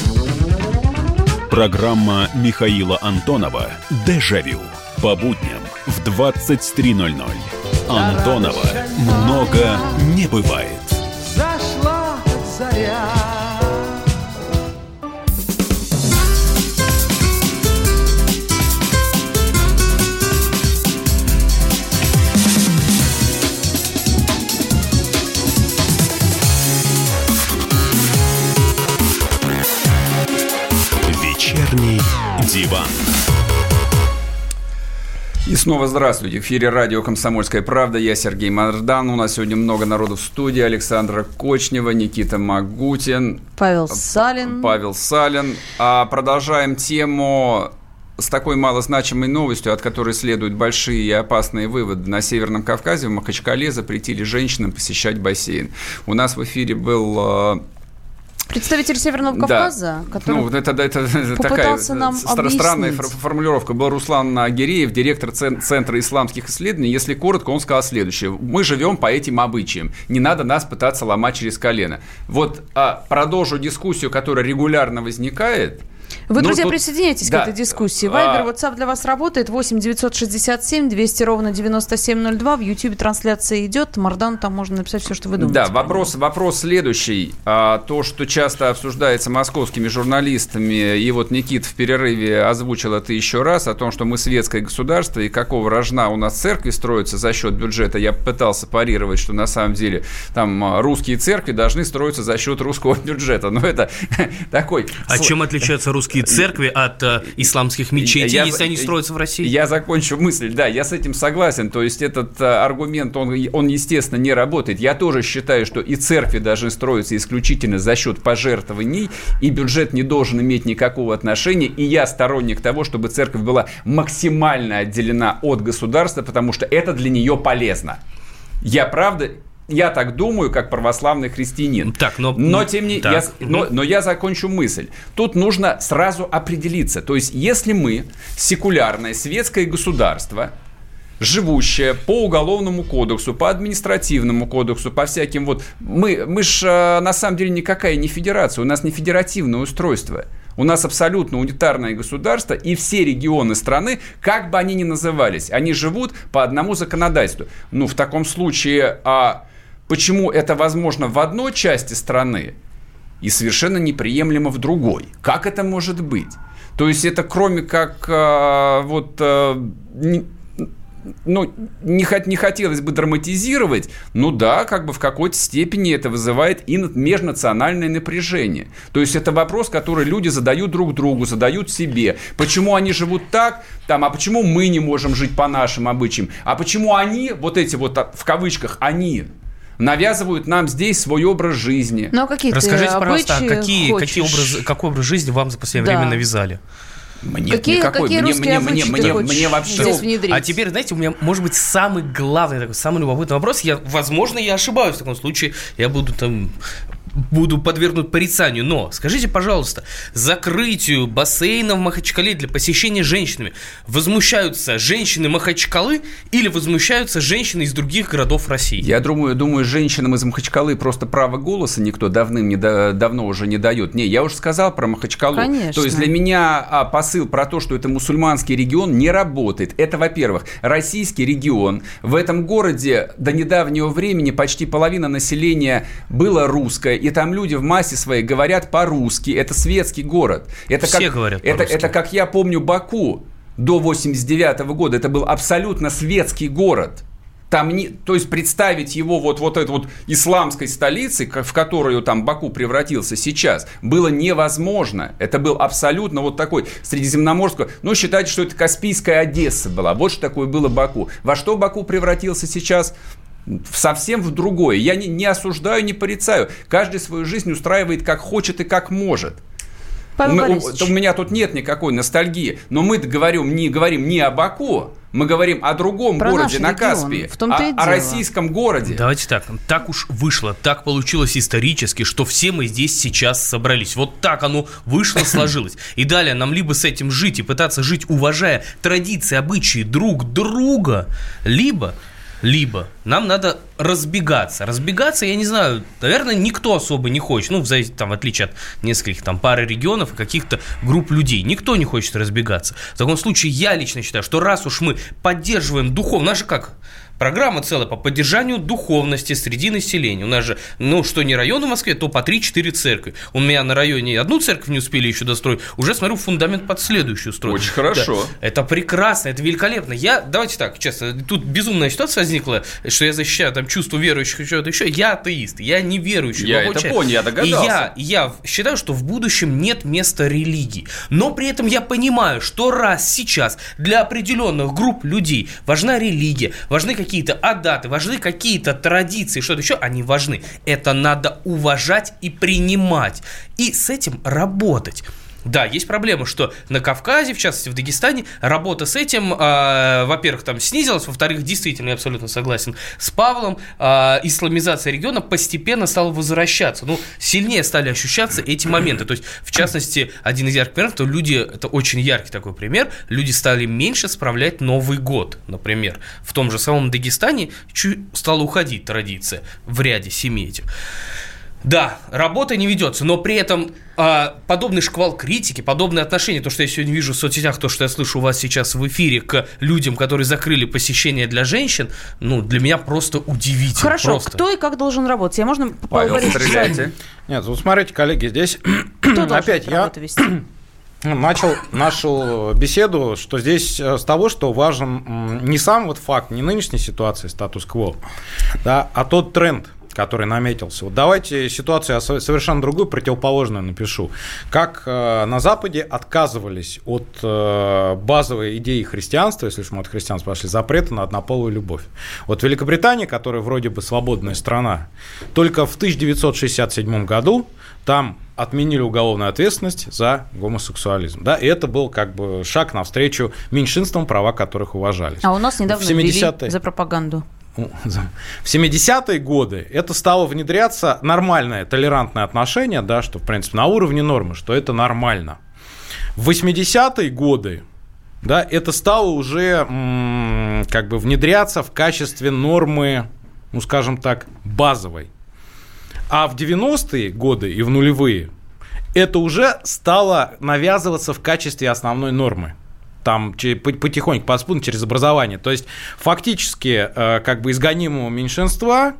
Программа Михаила Антонова «Дежавю». По будням в 23.00. Антонова много не бывает. Зашла заря. Диван. И снова здравствуйте. В эфире радио «Комсомольская правда». Я Сергей Мардан. У нас сегодня много народу в студии. Александра Кочнева, Никита Магутин, Павел Салин. Павел Салин. А продолжаем тему с такой малозначимой новостью, от которой следуют большие и опасные выводы. На Северном Кавказе, в Махачкале, запретили женщинам посещать бассейн. У нас в эфире был... Представитель Северного Да. Кавказа, который Ну, это, это, это такая нам стра- странная фор- формулировка. Был Руслан Агиреев, директор Цен- Центра исламских исследований. Если коротко, он сказал следующее. Мы живем по этим обычаям. Не надо нас пытаться ломать через колено. Вот а, продолжу дискуссию, которая регулярно возникает. Вы, Ну, друзья, тут- присоединяйтесь да. к этой дискуссии. Вайбер, А, WhatsApp для вас работает. 8 967 200 ровно 9702. В YouTube трансляция идет. Мардан, там можно написать все, что вы думаете. Да, вопрос, вопрос следующий. А, то, что часто обсуждается московскими журналистами, и вот Никит в перерыве озвучил это еще раз, о том, что мы светское государство, и какого рожна у нас церкви строятся за счет бюджета. Я пытался парировать, что на самом деле там а, русские церкви должны строиться за счет русского бюджета. Но это такой... А чем отличаются русские церкви от э, исламских мечетей, Я- если они строятся в России? Я закончу мысль, да, я с этим согласен. То есть этот а, аргумент, он, он, естественно, не работает. Я тоже считаю, что и церкви должны строиться исключительно за счет пожертвований, и бюджет не должен иметь никакого отношения. И я сторонник того, чтобы церковь была максимально отделена от государства, потому что это для нее полезно. Я правда... Я так думаю, как православный христианин. Так, но... Но тем не Так. я, но, но я закончу мысль. Тут нужно сразу определиться. То есть, если мы секулярное светское государство, живущее по уголовному кодексу, по административному кодексу, по всяким вот... Мы, мы ж на самом деле никакая не федерация, у нас не федеративное устройство. У нас абсолютно унитарное государство, и все регионы страны, как бы они ни назывались, они живут по одному законодательству. Ну, в таком случае, а почему это возможно в одной части страны и совершенно неприемлемо в другой? Как это может быть? То есть это кроме как а, вот... а, не- ну, не, не хотелось бы драматизировать, ну да, как бы в какой-то степени это вызывает и на- межнациональное напряжение. То есть это вопрос, который люди задают друг другу, задают себе. Почему они живут так, там, а почему мы не можем жить по нашим обычаям? А почему они, вот эти вот а, в кавычках, они, навязывают нам здесь свой образ жизни? Ну, а какие Расскажите, пожалуйста, какие, хочешь? какие образы, какой образ жизни вам за последнее Да. время навязали? Нет, Какие- никакой. какие мне, русские мне, мне, мне, мне вообще... А теперь, знаете, у меня может быть самый главный, такой, самый любопытный вопрос. Я, возможно, я ошибаюсь в таком случае. Я буду там буду подвергнут порицанию. Но скажите, пожалуйста, закрытию бассейна в Махачкале для посещения женщинами возмущаются женщины Махачкалы или возмущаются женщины из других городов России? Я думаю, думаю, женщинам из Махачкалы просто право голоса никто давным не да- давно уже не дает. Не, я уже сказал про Махачкалу. Конечно. То есть для меня а, посыл про то, что это мусульманский регион, не работает. Это, во-первых, российский регион. В этом городе до недавнего времени почти половина населения было русское, и там люди в массе своей говорят по-русски. Это светский город. Это Все как, говорят это, это как я помню Баку до 89 года. Это был абсолютно светский город. Там не, то есть представить его вот, вот этой вот исламской столицей, в которую там Баку превратился сейчас, было невозможно. Это был абсолютно вот такой средиземноморский... Ну, считайте, что это Каспийская Одесса была. Вот что такое было Баку. Во что Баку превратился сейчас? Совсем в другое. Я не, не осуждаю, не порицаю. Каждый свою жизнь устраивает как хочет и как может. Павел Мы- у, Борисович. у меня тут нет никакой ностальгии, но мы говорим не, говорим не о Баку, мы говорим о другом Про городе на регион, Каспии, в том-то о, и о дело. российском городе. Давайте так, так уж вышло, так получилось исторически, что все мы здесь сейчас собрались. Вот так оно вышло, сложилось. И далее нам либо с этим жить и пытаться жить, уважая традиции, обычаи друг друга, либо, либо нам надо разбегаться. Разбегаться, я не знаю, наверное, никто особо не хочет. Ну, в, там, в отличие от нескольких там пары регионов и каких-то групп людей. Никто не хочет разбегаться. В таком случае я лично считаю, что раз уж мы поддерживаем духовно, наша как Программа целая по поддержанию духовности среди населения. У нас же, ну, что не район в Москве, то по 3-4 церкви. У меня на районе одну церковь не успели еще достроить, уже смотрю фундамент под следующую строить. Очень хорошо. Да. Это прекрасно, это великолепно. Я, давайте так, честно, тут безумная ситуация возникла, что я защищаю там чувство верующих и что-то еще. Я атеист, я не верующий. Я это человек. понял, я И догадался. я, я считаю, что в будущем нет места религии. Но при этом я понимаю, что раз сейчас для определенных групп людей важна религия, важны какие-то адаты, важны какие-то традиции, что-то еще, они важны. Это надо уважать и принимать. И с этим работать. Да, есть проблема, что на Кавказе, в частности в Дагестане, работа с этим, э, во-первых, там снизилась, во-вторых, действительно, я абсолютно согласен с Павлом, э, исламизация региона постепенно стала возвращаться. Ну, сильнее стали ощущаться эти моменты. То есть, в частности, один из ярких примеров, то люди, это очень яркий такой пример, люди стали меньше справлять Новый год, например. В том же самом Дагестане стала уходить традиция в ряде семей этих. Да, работа не ведется, но при этом а, подобный шквал критики, подобное отношение, то, что я сегодня вижу в соцсетях, то, что я слышу у вас сейчас в эфире к людям, которые закрыли посещение для женщин, ну, для меня просто удивительно. Хорошо, просто. кто и как должен работать? Я можно Павел, стреляйте. Нет, вот смотрите, коллеги, здесь Кто опять я работу вести? начал нашу беседу, что здесь э, с того, что важен не сам вот факт, не нынешней ситуации, статус-кво, да, а тот тренд, который наметился. Вот давайте ситуацию я совершенно другую, противоположную напишу. Как э, на Западе отказывались от э, базовой идеи христианства, если уж мы от христианства пошли, запрета на однополую любовь. Вот Великобритания, которая вроде бы свободная страна, только в 1967 году там отменили уголовную ответственность за гомосексуализм. Да, и это был как бы шаг навстречу меньшинствам, права которых уважались. А у нас недавно в ввели 70-е за пропаганду. В 70-е годы это стало внедряться нормальное толерантное отношение, да, что, в принципе, на уровне нормы, что это нормально. В 80-е годы да, это стало уже как бы внедряться в качестве нормы, ну, скажем так, базовой. А в 90-е годы и в нулевые это уже стало навязываться в качестве основной нормы там потихоньку, подспудно через образование. То есть фактически э, как бы изгонимого меньшинства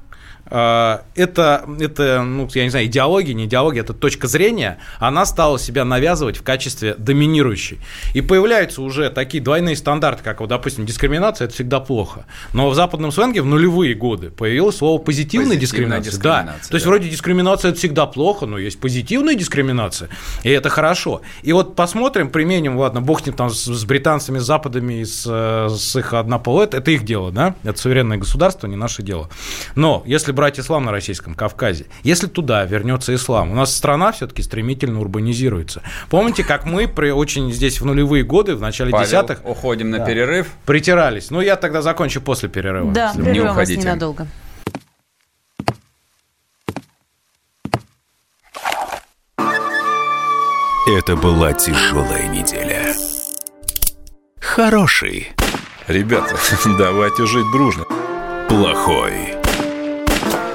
это, это, ну, я не знаю, идеология, не идеология, это точка зрения, она стала себя навязывать в качестве доминирующей. И появляются уже такие двойные стандарты, как, вот, допустим, дискриминация, это всегда плохо. Но в западном сленге в нулевые годы появилось слово позитивная, Позитивная дискриминация. дискриминация, да. То есть да. вроде дискриминация это всегда плохо, но есть позитивная дискриминация, и это хорошо. И вот посмотрим, применим, ладно, бог с ним там с, с британцами, с западами, с, э, с их однополой, это, это их дело, да, это суверенное государство, не наше дело. Но если если брать ислам на Российском Кавказе, если туда вернется ислам, у нас страна все-таки стремительно урбанизируется. Помните, как мы при очень здесь в нулевые годы, в начале Павел, десятых... уходим на перерыв. Притирались. Ну, я тогда закончу после перерыва. Да, Не прервем вас уходите. ненадолго. Это была тяжелая неделя. Хороший. Ребята, давайте жить дружно. Плохой.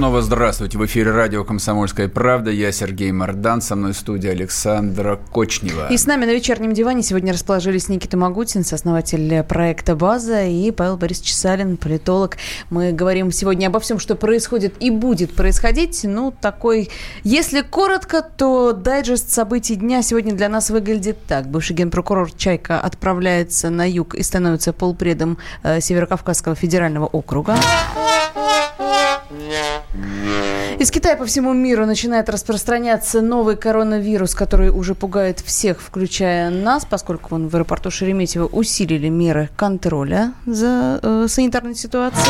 Снова здравствуйте. В эфире радио «Комсомольская правда». Я Сергей Мордан. Со мной в студии Александра Кочнева. И с нами на вечернем диване сегодня расположились Никита Магутин, сооснователь проекта «База», и Павел Борисович Салин, политолог. Мы говорим сегодня обо всем, что происходит и будет происходить. Ну, такой, если коротко, то дайджест событий дня сегодня для нас выглядит так. Бывший генпрокурор Чайка отправляется на юг и становится полпредом э, Северокавказского федерального округа. Yeah. yeah. Из Китая по всему миру начинает распространяться новый коронавирус, который уже пугает всех, включая нас, поскольку вон в аэропорту Шереметьево усилили меры контроля за э, санитарной ситуацией.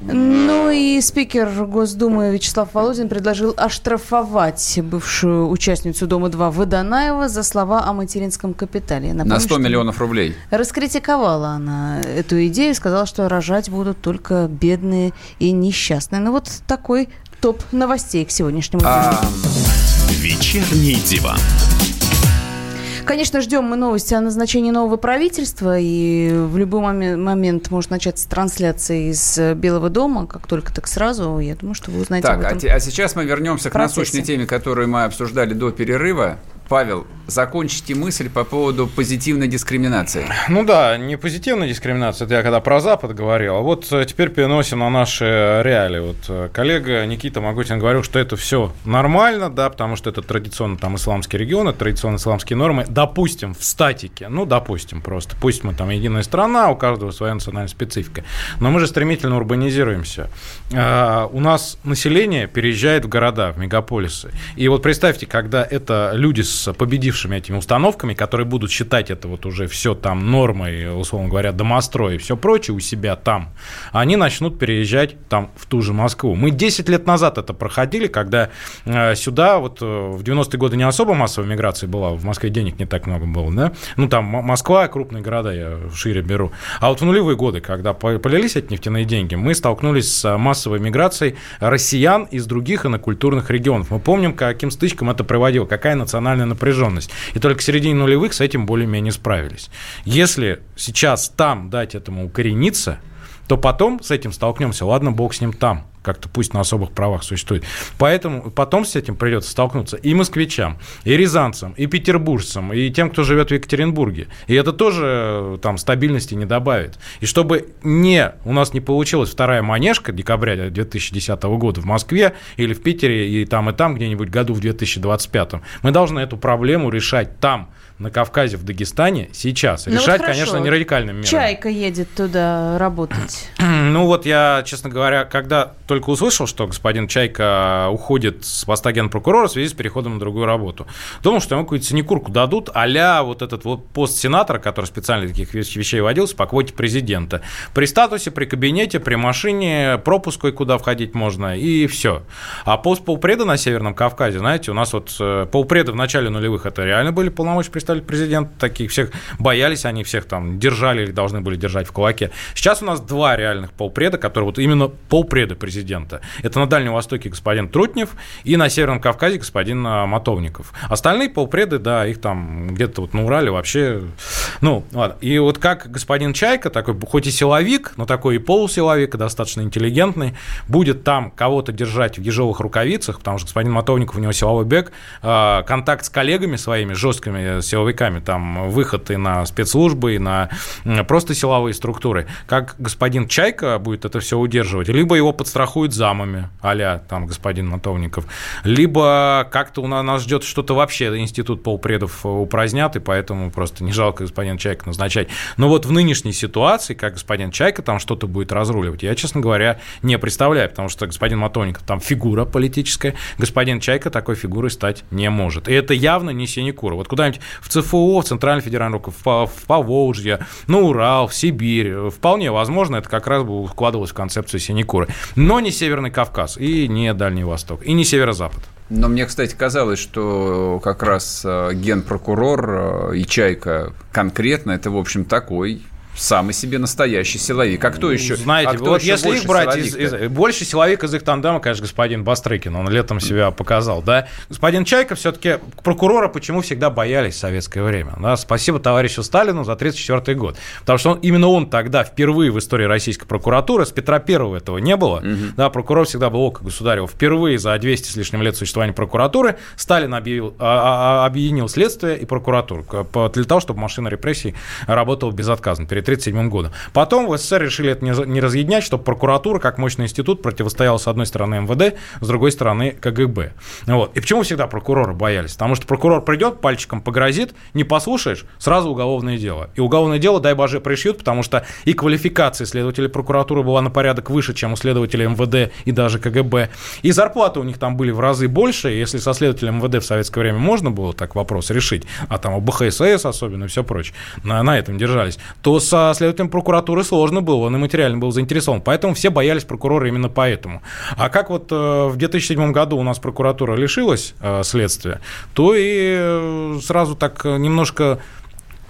Ну и спикер Госдумы Вячеслав Володин предложил оштрафовать бывшую участницу Дома-2 Водонаева за слова о материнском капитале. Я На напомню, 100 что миллионов рублей. Раскритиковала она эту идею, сказала, что рожать будут только бедные и несчастные. Ну вот такой топ новостей к сегодняшнему дню. А, Вечерний диван. Конечно, ждем мы новости о назначении нового правительства, и в любой момен- момент может начаться трансляция из э, Белого дома, как только так сразу. Я думаю, что вы узнаете об Так, а, этом. те- а сейчас мы вернемся к процессе. насущной теме, которую мы обсуждали до перерыва. Павел, закончите мысль по поводу позитивной дискриминации. Ну да, не позитивная дискриминация, это я когда про Запад говорил, а вот э, теперь переносим на наши реалии. Вот э, коллега Никита Магутин говорил, что это все нормально, да, потому что это традиционно там исламский регион, это традиционно исламские нормы. Допустим, в статике, ну, допустим просто, пусть мы там единая страна, у каждого своя национальная специфика, но мы же стремительно урбанизируемся. А, У нас население переезжает в города, в мегаполисы. И вот представьте, когда это люди с победившими этими установками, которые будут считать это вот уже все там нормой, условно говоря, домострой и все прочее у себя там, они начнут переезжать там в ту же Москву. Мы 10 лет назад это проходили, когда э, сюда вот э, в 90-е годы не особо массовая миграция была, в Москве денег не так много было, да? Ну там Москва, крупные города я шире беру. А вот в нулевые годы, когда по- полились эти нефтяные деньги, мы столкнулись с массовой миграцией россиян из других инокультурных регионов. Мы помним, к каким стычкам это приводило, какая национальная напряженность. И только к середине нулевых с этим более-менее справились. Если сейчас там дать этому укорениться, то потом с этим столкнемся. Ладно, бог с ним там. Как-то пусть на особых правах существует. Поэтому потом с этим придется столкнуться и москвичам, и рязанцам, и петербуржцам, и тем, кто живет в Екатеринбурге. И это тоже э, там стабильности не добавит. И чтобы не, у нас не получилась вторая манежка декабря 2010 года в Москве или в Питере, и там, и там где-нибудь году в 2025, мы должны эту проблему решать там, на Кавказе, в Дагестане, сейчас. Ну вот Решать, хорошо. конечно, не радикальным мерам. Чайка едет туда работать. Ну вот я, честно говоря, когда только услышал, что господин Чайка уходит с поста генпрокурора в связи с переходом на другую работу, думал, что ему какую-то синекурку дадут, а вот этот вот пост сенатора, который специально таких вещ- вещей водился по квоте президента. При статусе, при кабинете, при машине, пропуску и куда входить можно, и все. А пост полпреда на Северном Кавказе, знаете, у нас вот э, полпреда в начале нулевых это реально были полномочия представитель президента, таких всех боялись, они всех там держали или должны были держать в кулаке. Сейчас у нас два реальных полпреда, которые вот именно полпреда президента. Это на Дальнем Востоке господин Трутнев и на Северном Кавказе господин а, Мотовников. Остальные полпреды, да, их там где-то вот на Урале вообще, ну, ладно. И вот как господин Чайка, такой, хоть и силовик, но такой и полусиловик, и достаточно интеллигентный, будет там кого-то держать в ежовых рукавицах, потому что господин Мотовников, у него силовой бег, а, контакт с коллегами своими, жесткими силовиками, там, выход и на спецслужбы, и на просто силовые структуры. Как господин Чайка будет это все удерживать? Либо его подстрахуют замами, а там господин Мотовников, либо как-то у нас ждет что-то вообще, институт полпредов упразднят, и поэтому просто не жалко господин Чайка назначать. Но вот в нынешней ситуации, как господин Чайка там что-то будет разруливать, я, честно говоря, не представляю, потому что господин Матоников там фигура политическая, господин Чайка такой фигурой стать не может. И это явно не синекура. Вот куда-нибудь в ЦФО, в Центральный федеральный округ, в, в Поволжье, на Урал, в Сибирь, вполне возможно, это как раз бы вкладывалось в концепцию синекуры. Но не Северный Кавказ, и не Дальний Восток, и не Северо-Запад. Но мне, кстати, казалось, что как раз э, генпрокурор э, и Чайка конкретно это, в общем, такой самый себе настоящий силовик. А кто еще? Знаете, а кто вот еще если их брать из, из, больше силовик из их тандема, конечно, господин Бастрыкин, он летом себя показал, да. Господин Чайка все-таки прокурора почему всегда боялись в советское время, да. Спасибо товарищу Сталину за 34 год, потому что он, именно он тогда впервые в истории российской прокуратуры, с Петра Первого этого не было, угу. да, прокурор всегда был око государева. Впервые за 200 с лишним лет существования прокуратуры Сталин объявил, а, а, объединил следствие и прокуратуру для того, чтобы машина репрессий работала безотказно перед 1937 году. Потом в СССР решили это не разъединять, чтобы прокуратура, как мощный институт, противостояла с одной стороны МВД, с другой стороны КГБ. Вот. И почему всегда прокуроры боялись? Потому что прокурор придет, пальчиком погрозит, не послушаешь, сразу уголовное дело. И уголовное дело, дай боже, пришьют, потому что и квалификация следователей прокуратуры была на порядок выше, чем у следователей МВД и даже КГБ. И зарплаты у них там были в разы больше. Если со следователем МВД в советское время можно было так вопрос решить, а там у БХСС особенно и все прочее, на, на этом держались, то с со следователем прокуратуры сложно было, он и материально был заинтересован. Поэтому все боялись прокурора именно поэтому. А как вот э, в 2007 году у нас прокуратура лишилась э, следствия, то и э, сразу так немножко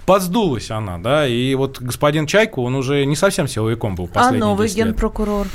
подсдулась она, да, и вот господин Чайку, он уже не совсем силовиком был А новый генпрокурор?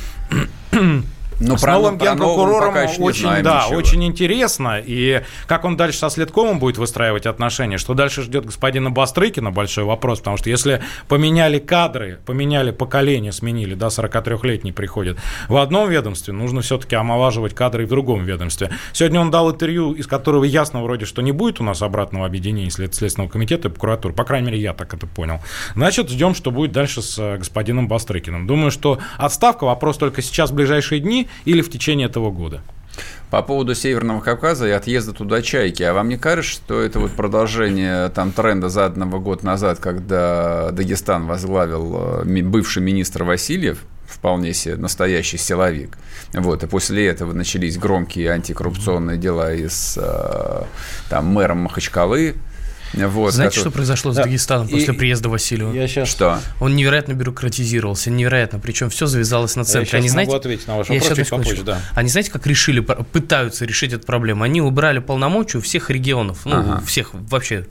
Но с новым про генпрокурором очень, знаем да, ничего. очень интересно. И как он дальше со следкомом будет выстраивать отношения, что дальше ждет господина Бастрыкина, большой вопрос. Потому что если поменяли кадры, поменяли поколение, сменили, да, 43-летний приходит в одном ведомстве, нужно все-таки омолаживать кадры и в другом ведомстве. Сегодня он дал интервью, из которого ясно вроде, что не будет у нас обратного объединения Следственного комитета и прокуратуры. По крайней мере, я так это понял. Значит, ждем, что будет дальше с э, господином Бастрыкиным. Думаю, что отставка вопрос только сейчас, в ближайшие дни, или в течение этого года. По поводу Северного Кавказа и отъезда туда чайки. А вам не кажется, что это вот продолжение там тренда заданного год назад, когда Дагестан возглавил э, бывший министр Васильев, вполне себе настоящий силовик. Вот, и после этого начались громкие антикоррупционные дела и с э, там, мэром Махачкалы, вот, Знаете, который... что произошло с Дагестаном и... после приезда Васильева? Я сейчас... Что? Он невероятно бюрократизировался, невероятно. Причем все завязалось на центре. Я Они, знаете... ответить на ваш вопрос чуть попозже, да. Они знаете, как решили, пытаются решить эту проблему? Они убрали полномочия у всех регионов, ну, ага. всех вообще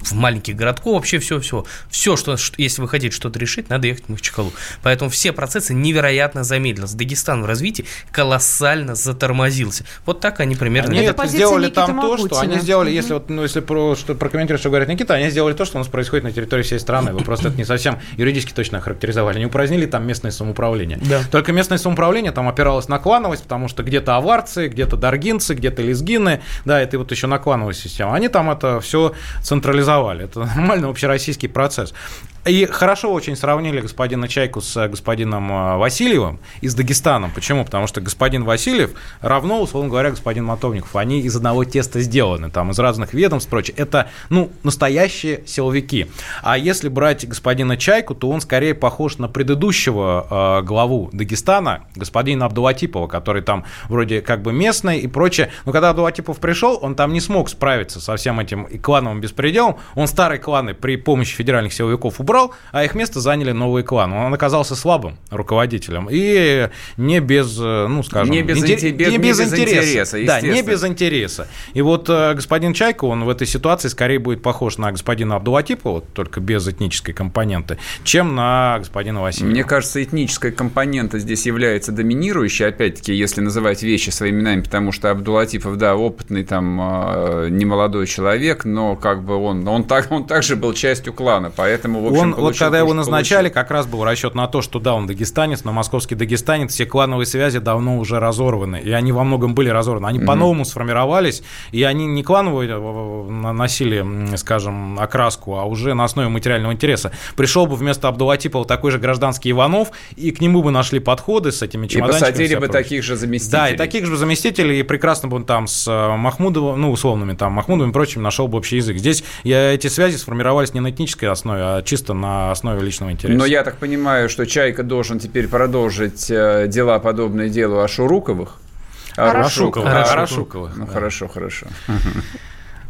в маленьких городков, вообще все-все. Все, что, если вы хотите что-то решить, надо ехать в Махачкалу. Поэтому все процессы невероятно замедлились. Дагестан в развитии колоссально затормозился. Вот так они примерно... Они это сделали Никиты там Магутина. то, что они сделали, если, вот, ну, если про, что, прокомментировать, что говорит Никита, они сделали то, что у нас происходит на территории всей страны. Вы просто это не совсем юридически точно охарактеризовали. Они упразднили там местное самоуправление. Да. Только местное самоуправление там опиралось на клановость, потому что где-то аварцы, где-то даргинцы, где-то лезгины, да, это вот еще на клановую систему. Они там это все централизовали организовали. Это нормальный общероссийский процесс. И хорошо очень сравнили господина Чайку с господином э, Васильевым из Дагестана. Почему? Потому что господин Васильев равно, условно говоря, господин Мотовников. Они из одного теста сделаны, там, из разных ведомств, прочее. Это, ну, настоящие силовики. А если брать господина Чайку, то он скорее похож на предыдущего э, главу Дагестана, господина Абдулатипова, который там вроде как бы местный и прочее. Но когда Абдулатипов пришел, он там не смог справиться со всем этим клановым беспределом. Он старые кланы при помощи федеральных силовиков убрал убрал, а их место заняли новые кланы. Он оказался слабым руководителем и не без, э, ну, скажем... Не без интер- инте- без- не без интереса, Да, не без интереса. И вот э, господин Чайка, он в этой ситуации скорее будет похож на господина Абдулатипова, только без этнической компоненты, чем на господина Васильева. Мне кажется, этническая компонента здесь является доминирующей, опять-таки, если называть вещи своими именами, потому что Абдулатипов, да, опытный там э, немолодой человек, но как бы он, он, так, он также был частью клана, поэтому, в общем, он, вот когда его назначали, получил. как раз был расчет на то, что да, он дагестанец, но московский дагестанец, все клановые связи давно уже разорваны, и они во многом были разорваны. Они Мгм. по-новому сформировались, и они не клановые э, носили, скажем, окраску, а уже на основе материального интереса. Пришел бы вместо Абдулатипова такой же гражданский Иванов, и к нему бы нашли подходы с этими И чемоданчиками. посадили вся бы прочее. таких же заместителей. Да, и таких же заместителей, и прекрасно бы он там с э, Махмудовым, ну, условными там, Махмудовым и прочим нашел бы общий язык. Здесь я, эти связи сформировались не на этнической основе, а чисто на основе личного интереса. Но я так понимаю, что Чайка должен теперь продолжить э, дела, подобные делу Ашуруковых. Арашуковых. Арашуковых. Арашуковых, Ну, да. хорошо, хорошо.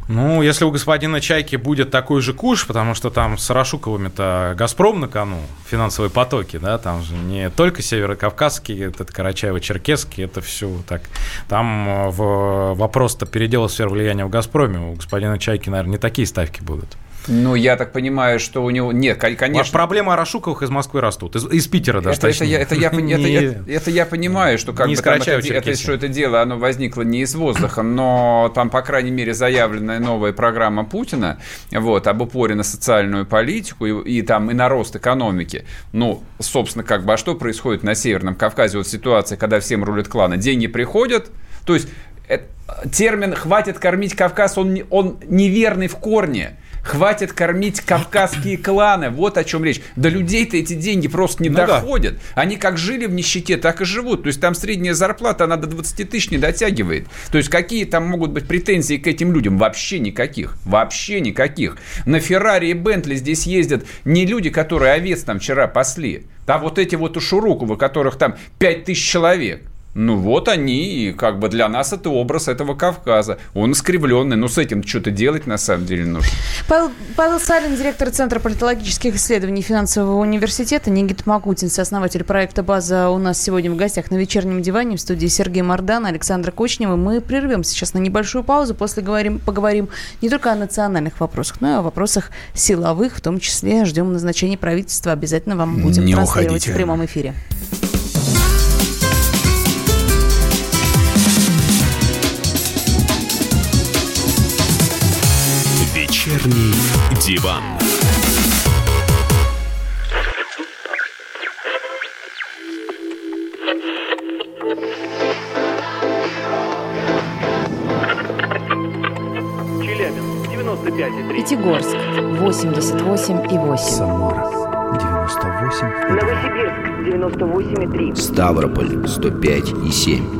Ну, если у господина Чайки будет такой же куш, потому что там с Рашуковыми-то «Газпром» на кону, финансовые потоки, да, там же не только Северокавказский, этот Карачаево-Черкесский, это все так. Там э, в, вопрос-то передела сфер влияния в «Газпроме», у господина Чайки, наверное, не такие ставки будут. Ну, я так понимаю, что у него... Нет, кон- конечно... Проблемы Арашуковых из Москвы растут, из, из Питера даже Это, это, точнее. я, это, я, это, Не- это- это я понимаю, что как бы там это, это- что это дело, оно возникло не из воздуха, но там, по крайней мере, заявленная новая программа Путина вот, об упоре на социальную политику и, и там и на рост экономики. Ну, собственно, как бы, а что происходит на Северном Кавказе? Вот ситуация, когда всем рулят кланы. Деньги приходят, то есть э, термин «хватит кормить Кавказ», он, он неверный в корне. Хватит кормить кавказские кланы. Вот о чем речь. До людей-то эти деньги просто не Ну да. доходят. Они как жили в нищете, так и живут. То есть там средняя зарплата, она до 20 тысяч не дотягивает. То есть какие там могут быть претензии к этим людям? Вообще никаких. Вообще никаких. На Феррари и Бентли здесь ездят не люди, которые овец там вчера пасли, а вот эти вот ушуруковы, которых там 5 тысяч человек. Ну вот они, и как бы для нас это образ этого Кавказа. Он искривленный, но с этим что-то делать на самом деле нужно. Павел, Павел Салин, директор Центра политологических исследований финансового университета, Никита Макутин, сооснователь проекта «База» у нас сегодня в гостях на вечернем диване в студии Сергей Мордан, Александра Кочнева. Мы прервемся сейчас на небольшую паузу, после говорим, поговорим не только о национальных вопросах, но и о вопросах силовых, в том числе ждем назначения правительства. Обязательно вам будем Не транслировать уходите. в прямом эфире. Вечерний диван. Челябинск, 95,3. Пятигорск 88,8. Самара 98 Новосибирск 98,3. Ставрополь 105 и 7.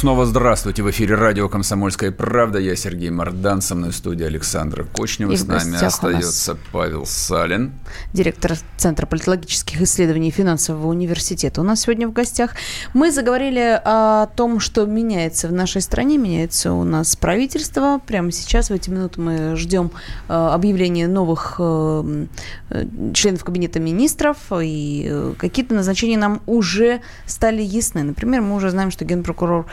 Снова здравствуйте. В эфире радио «Комсомольская правда». Я Сергей Мордан. Со мной в студии Александра Кочнева. И С нами остается Павел Салин. директор Центра политологических исследований финансового университета. У нас сегодня в гостях мы заговорили о том, что меняется в нашей стране, меняется у нас правительство. Прямо сейчас, в эти минуты, мы ждем э, объявления новых э, членов кабинета министров, и э, какие-то назначения нам уже стали ясны. Например, мы уже знаем, что генпрокурор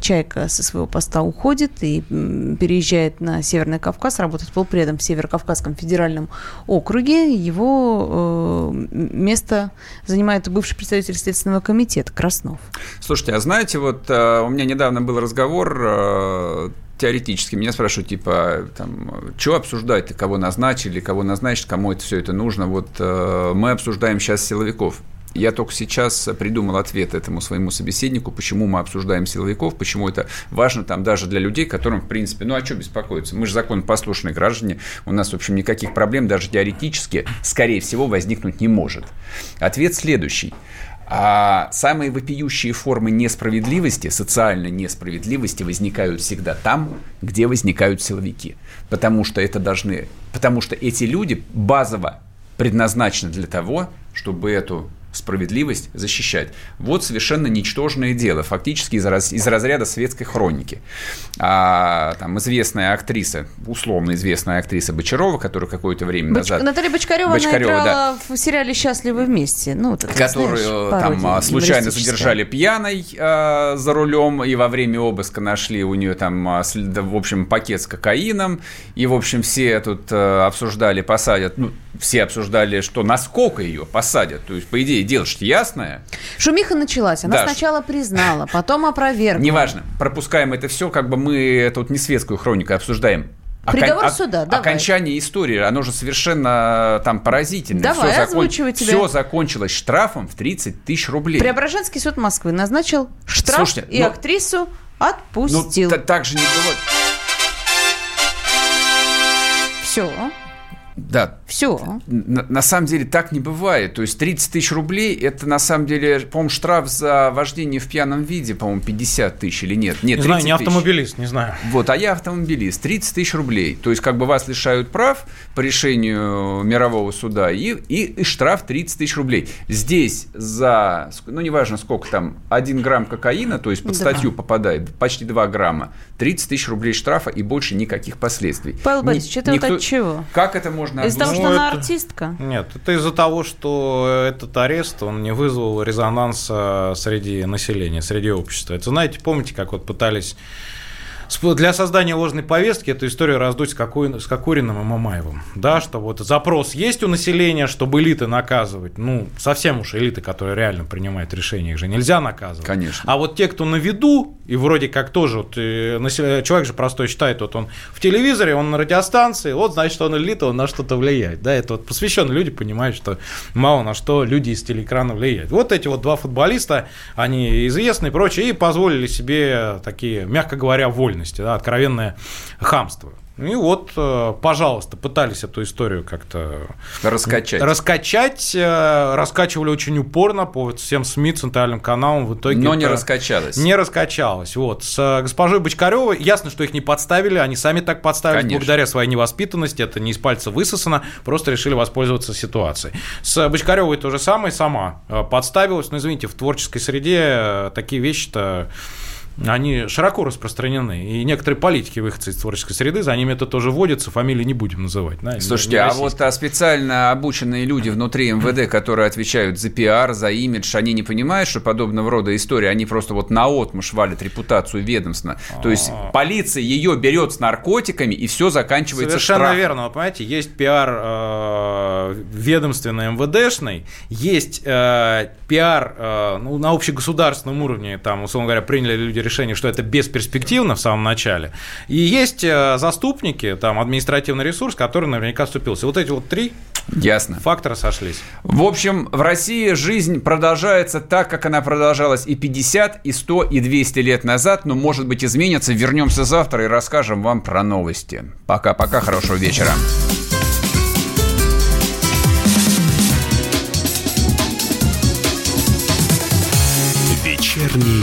Чайка со своего поста уходит и переезжает на Северный Кавказ, работает полпредом в Северо-Кавказском федеральном округе. Его место занимает бывший представитель Следственного комитета Краснов. Слушайте, а знаете, вот э, у меня недавно был разговор, э, теоретически. Меня спрашивают, типа, там, что обсуждать, кого назначили, кого назначить, кому это все это нужно. Вот э, мы обсуждаем сейчас силовиков. Я только сейчас придумал ответ этому своему собеседнику, почему мы обсуждаем силовиков, почему это важно там даже для людей, которым, в принципе, ну а что беспокоиться? Мы же законопослушные граждане, у нас, в общем, никаких проблем даже теоретически, скорее всего, возникнуть не может. Ответ следующий. А самые вопиющие формы несправедливости, социальной несправедливости возникают всегда там, где возникают силовики. Потому что это должны, потому что эти люди базово предназначены для того, чтобы эту справедливость защищать. Вот совершенно ничтожное дело, фактически из, раз, из разряда светской хроники. А, там известная актриса, условно известная актриса Бочарова, которая какое-то время Боч... назад... Наталья Бочкарева, Бочкарева она играла да. в сериале «Счастливы вместе». Ну, вот это, которую знаешь, там пародия случайно задержали пьяной э, за рулем, и во время обыска нашли у нее там, а, в общем, пакет с кокаином, и, в общем, все тут э, обсуждали, посадят, ну, все обсуждали, что насколько ее посадят. То есть, по идее, дело же ясное. Шумиха началась. Она Да. сначала признала, потом опровергла. Неважно, пропускаем это все, как бы мы это вот не светскую хронику обсуждаем. Приговор Окон- суда, давай. Окончание истории, оно же совершенно там поразительное. Давай, все, озвучивай тебя. все закончилось штрафом в 30 тысяч рублей. Преображенский суд Москвы назначил штраф Слушайте, и ну- актрису Ну, отпустил. та- так же не бывает. Все. Да. Все. На, на самом деле так не бывает. То есть 30 тысяч рублей, это на самом деле, по-моему, штраф за вождение в пьяном виде, по-моему, 50 тысяч или нет? Нет, Не знаю, 30 не тысяч. автомобилист, не знаю. Вот, а я автомобилист. 30 тысяч рублей. То есть, как бы вас лишают прав по решению мирового суда и, и, и штраф 30 тысяч рублей. Здесь за, ну, неважно сколько там, 1 грамм кокаина, то есть под Да. статью попадает, почти 2 грамма, 30 тысяч рублей штрафа и больше никаких последствий. Павел Ни- Борисович, это вот никто- от чего? Как это можно Из-за того, объяснить? Ну, она это- артистка? Нет, это из-за того, что этот арест, он не вызвал резонанса среди населения, среди общества. Это, знаете, помните, как вот пытались для создания ложной повестки эту историю раздуть с, Коку- с Кокориным и Мамаевым. Да, что вот запрос есть у населения, чтобы элиты наказывать. Ну, совсем уж элиты, которые реально принимают решения, их же нельзя наказывать. Конечно. А вот те, кто на виду, и вроде как тоже, вот, э, насел- человек же простой считает, вот он в телевизоре, он на радиостанции, вот значит, он элита, он на что-то влияет. Да, это вот посвященные люди понимают, что мало на что люди из телеэкрана влияют. Вот эти вот два футболиста, они известны и прочее, и позволили себе такие, мягко говоря, вольности, да, откровенное хамство. И вот, э, пожалуйста, пытались эту историю как-то Раскачать. раскачать, э, раскачивали очень упорно по всем СМИ, центральным каналам, в итоге... Но не раскачалось. Не раскачалось. Вот. С э, госпожой Бочкаревой ясно, что их не подставили, они сами так подставились Конечно. благодаря своей невоспитанности, это не из пальца высосано, просто решили воспользоваться ситуацией. С Бочкаревой то же самое, сама подставилась, но извините, в творческой среде такие вещи-то они широко распространены. И некоторые политики, выходцы из творческой среды, за ними это тоже водится, фамилии не будем называть. да, Слушайте, не а вот а специально обученные люди внутри МВД, которые отвечают за пиар, за имидж, они не понимают, что подобного рода истории, они просто вот наотмашь валят репутацию ведомства. То есть полиция ее берет с наркотиками, и все заканчивается Совершенно штрафом. верно. Вы понимаете, есть пиар э, ведомственный МВДшный, есть э, пиар э, ну, на общегосударственном уровне, там, условно говоря, приняли люди решение, что это бесперспективно в самом начале, и есть э, заступники, там, административный ресурс, который наверняка вступился. Вот эти вот три Ясно. фактора сошлись. В общем, в России жизнь продолжается так, как она продолжалась и 50, и 100, и 200 лет назад, но, может быть, изменится. Вернемся завтра и расскажем вам про новости. Пока-пока, хорошего вечера. Вечерний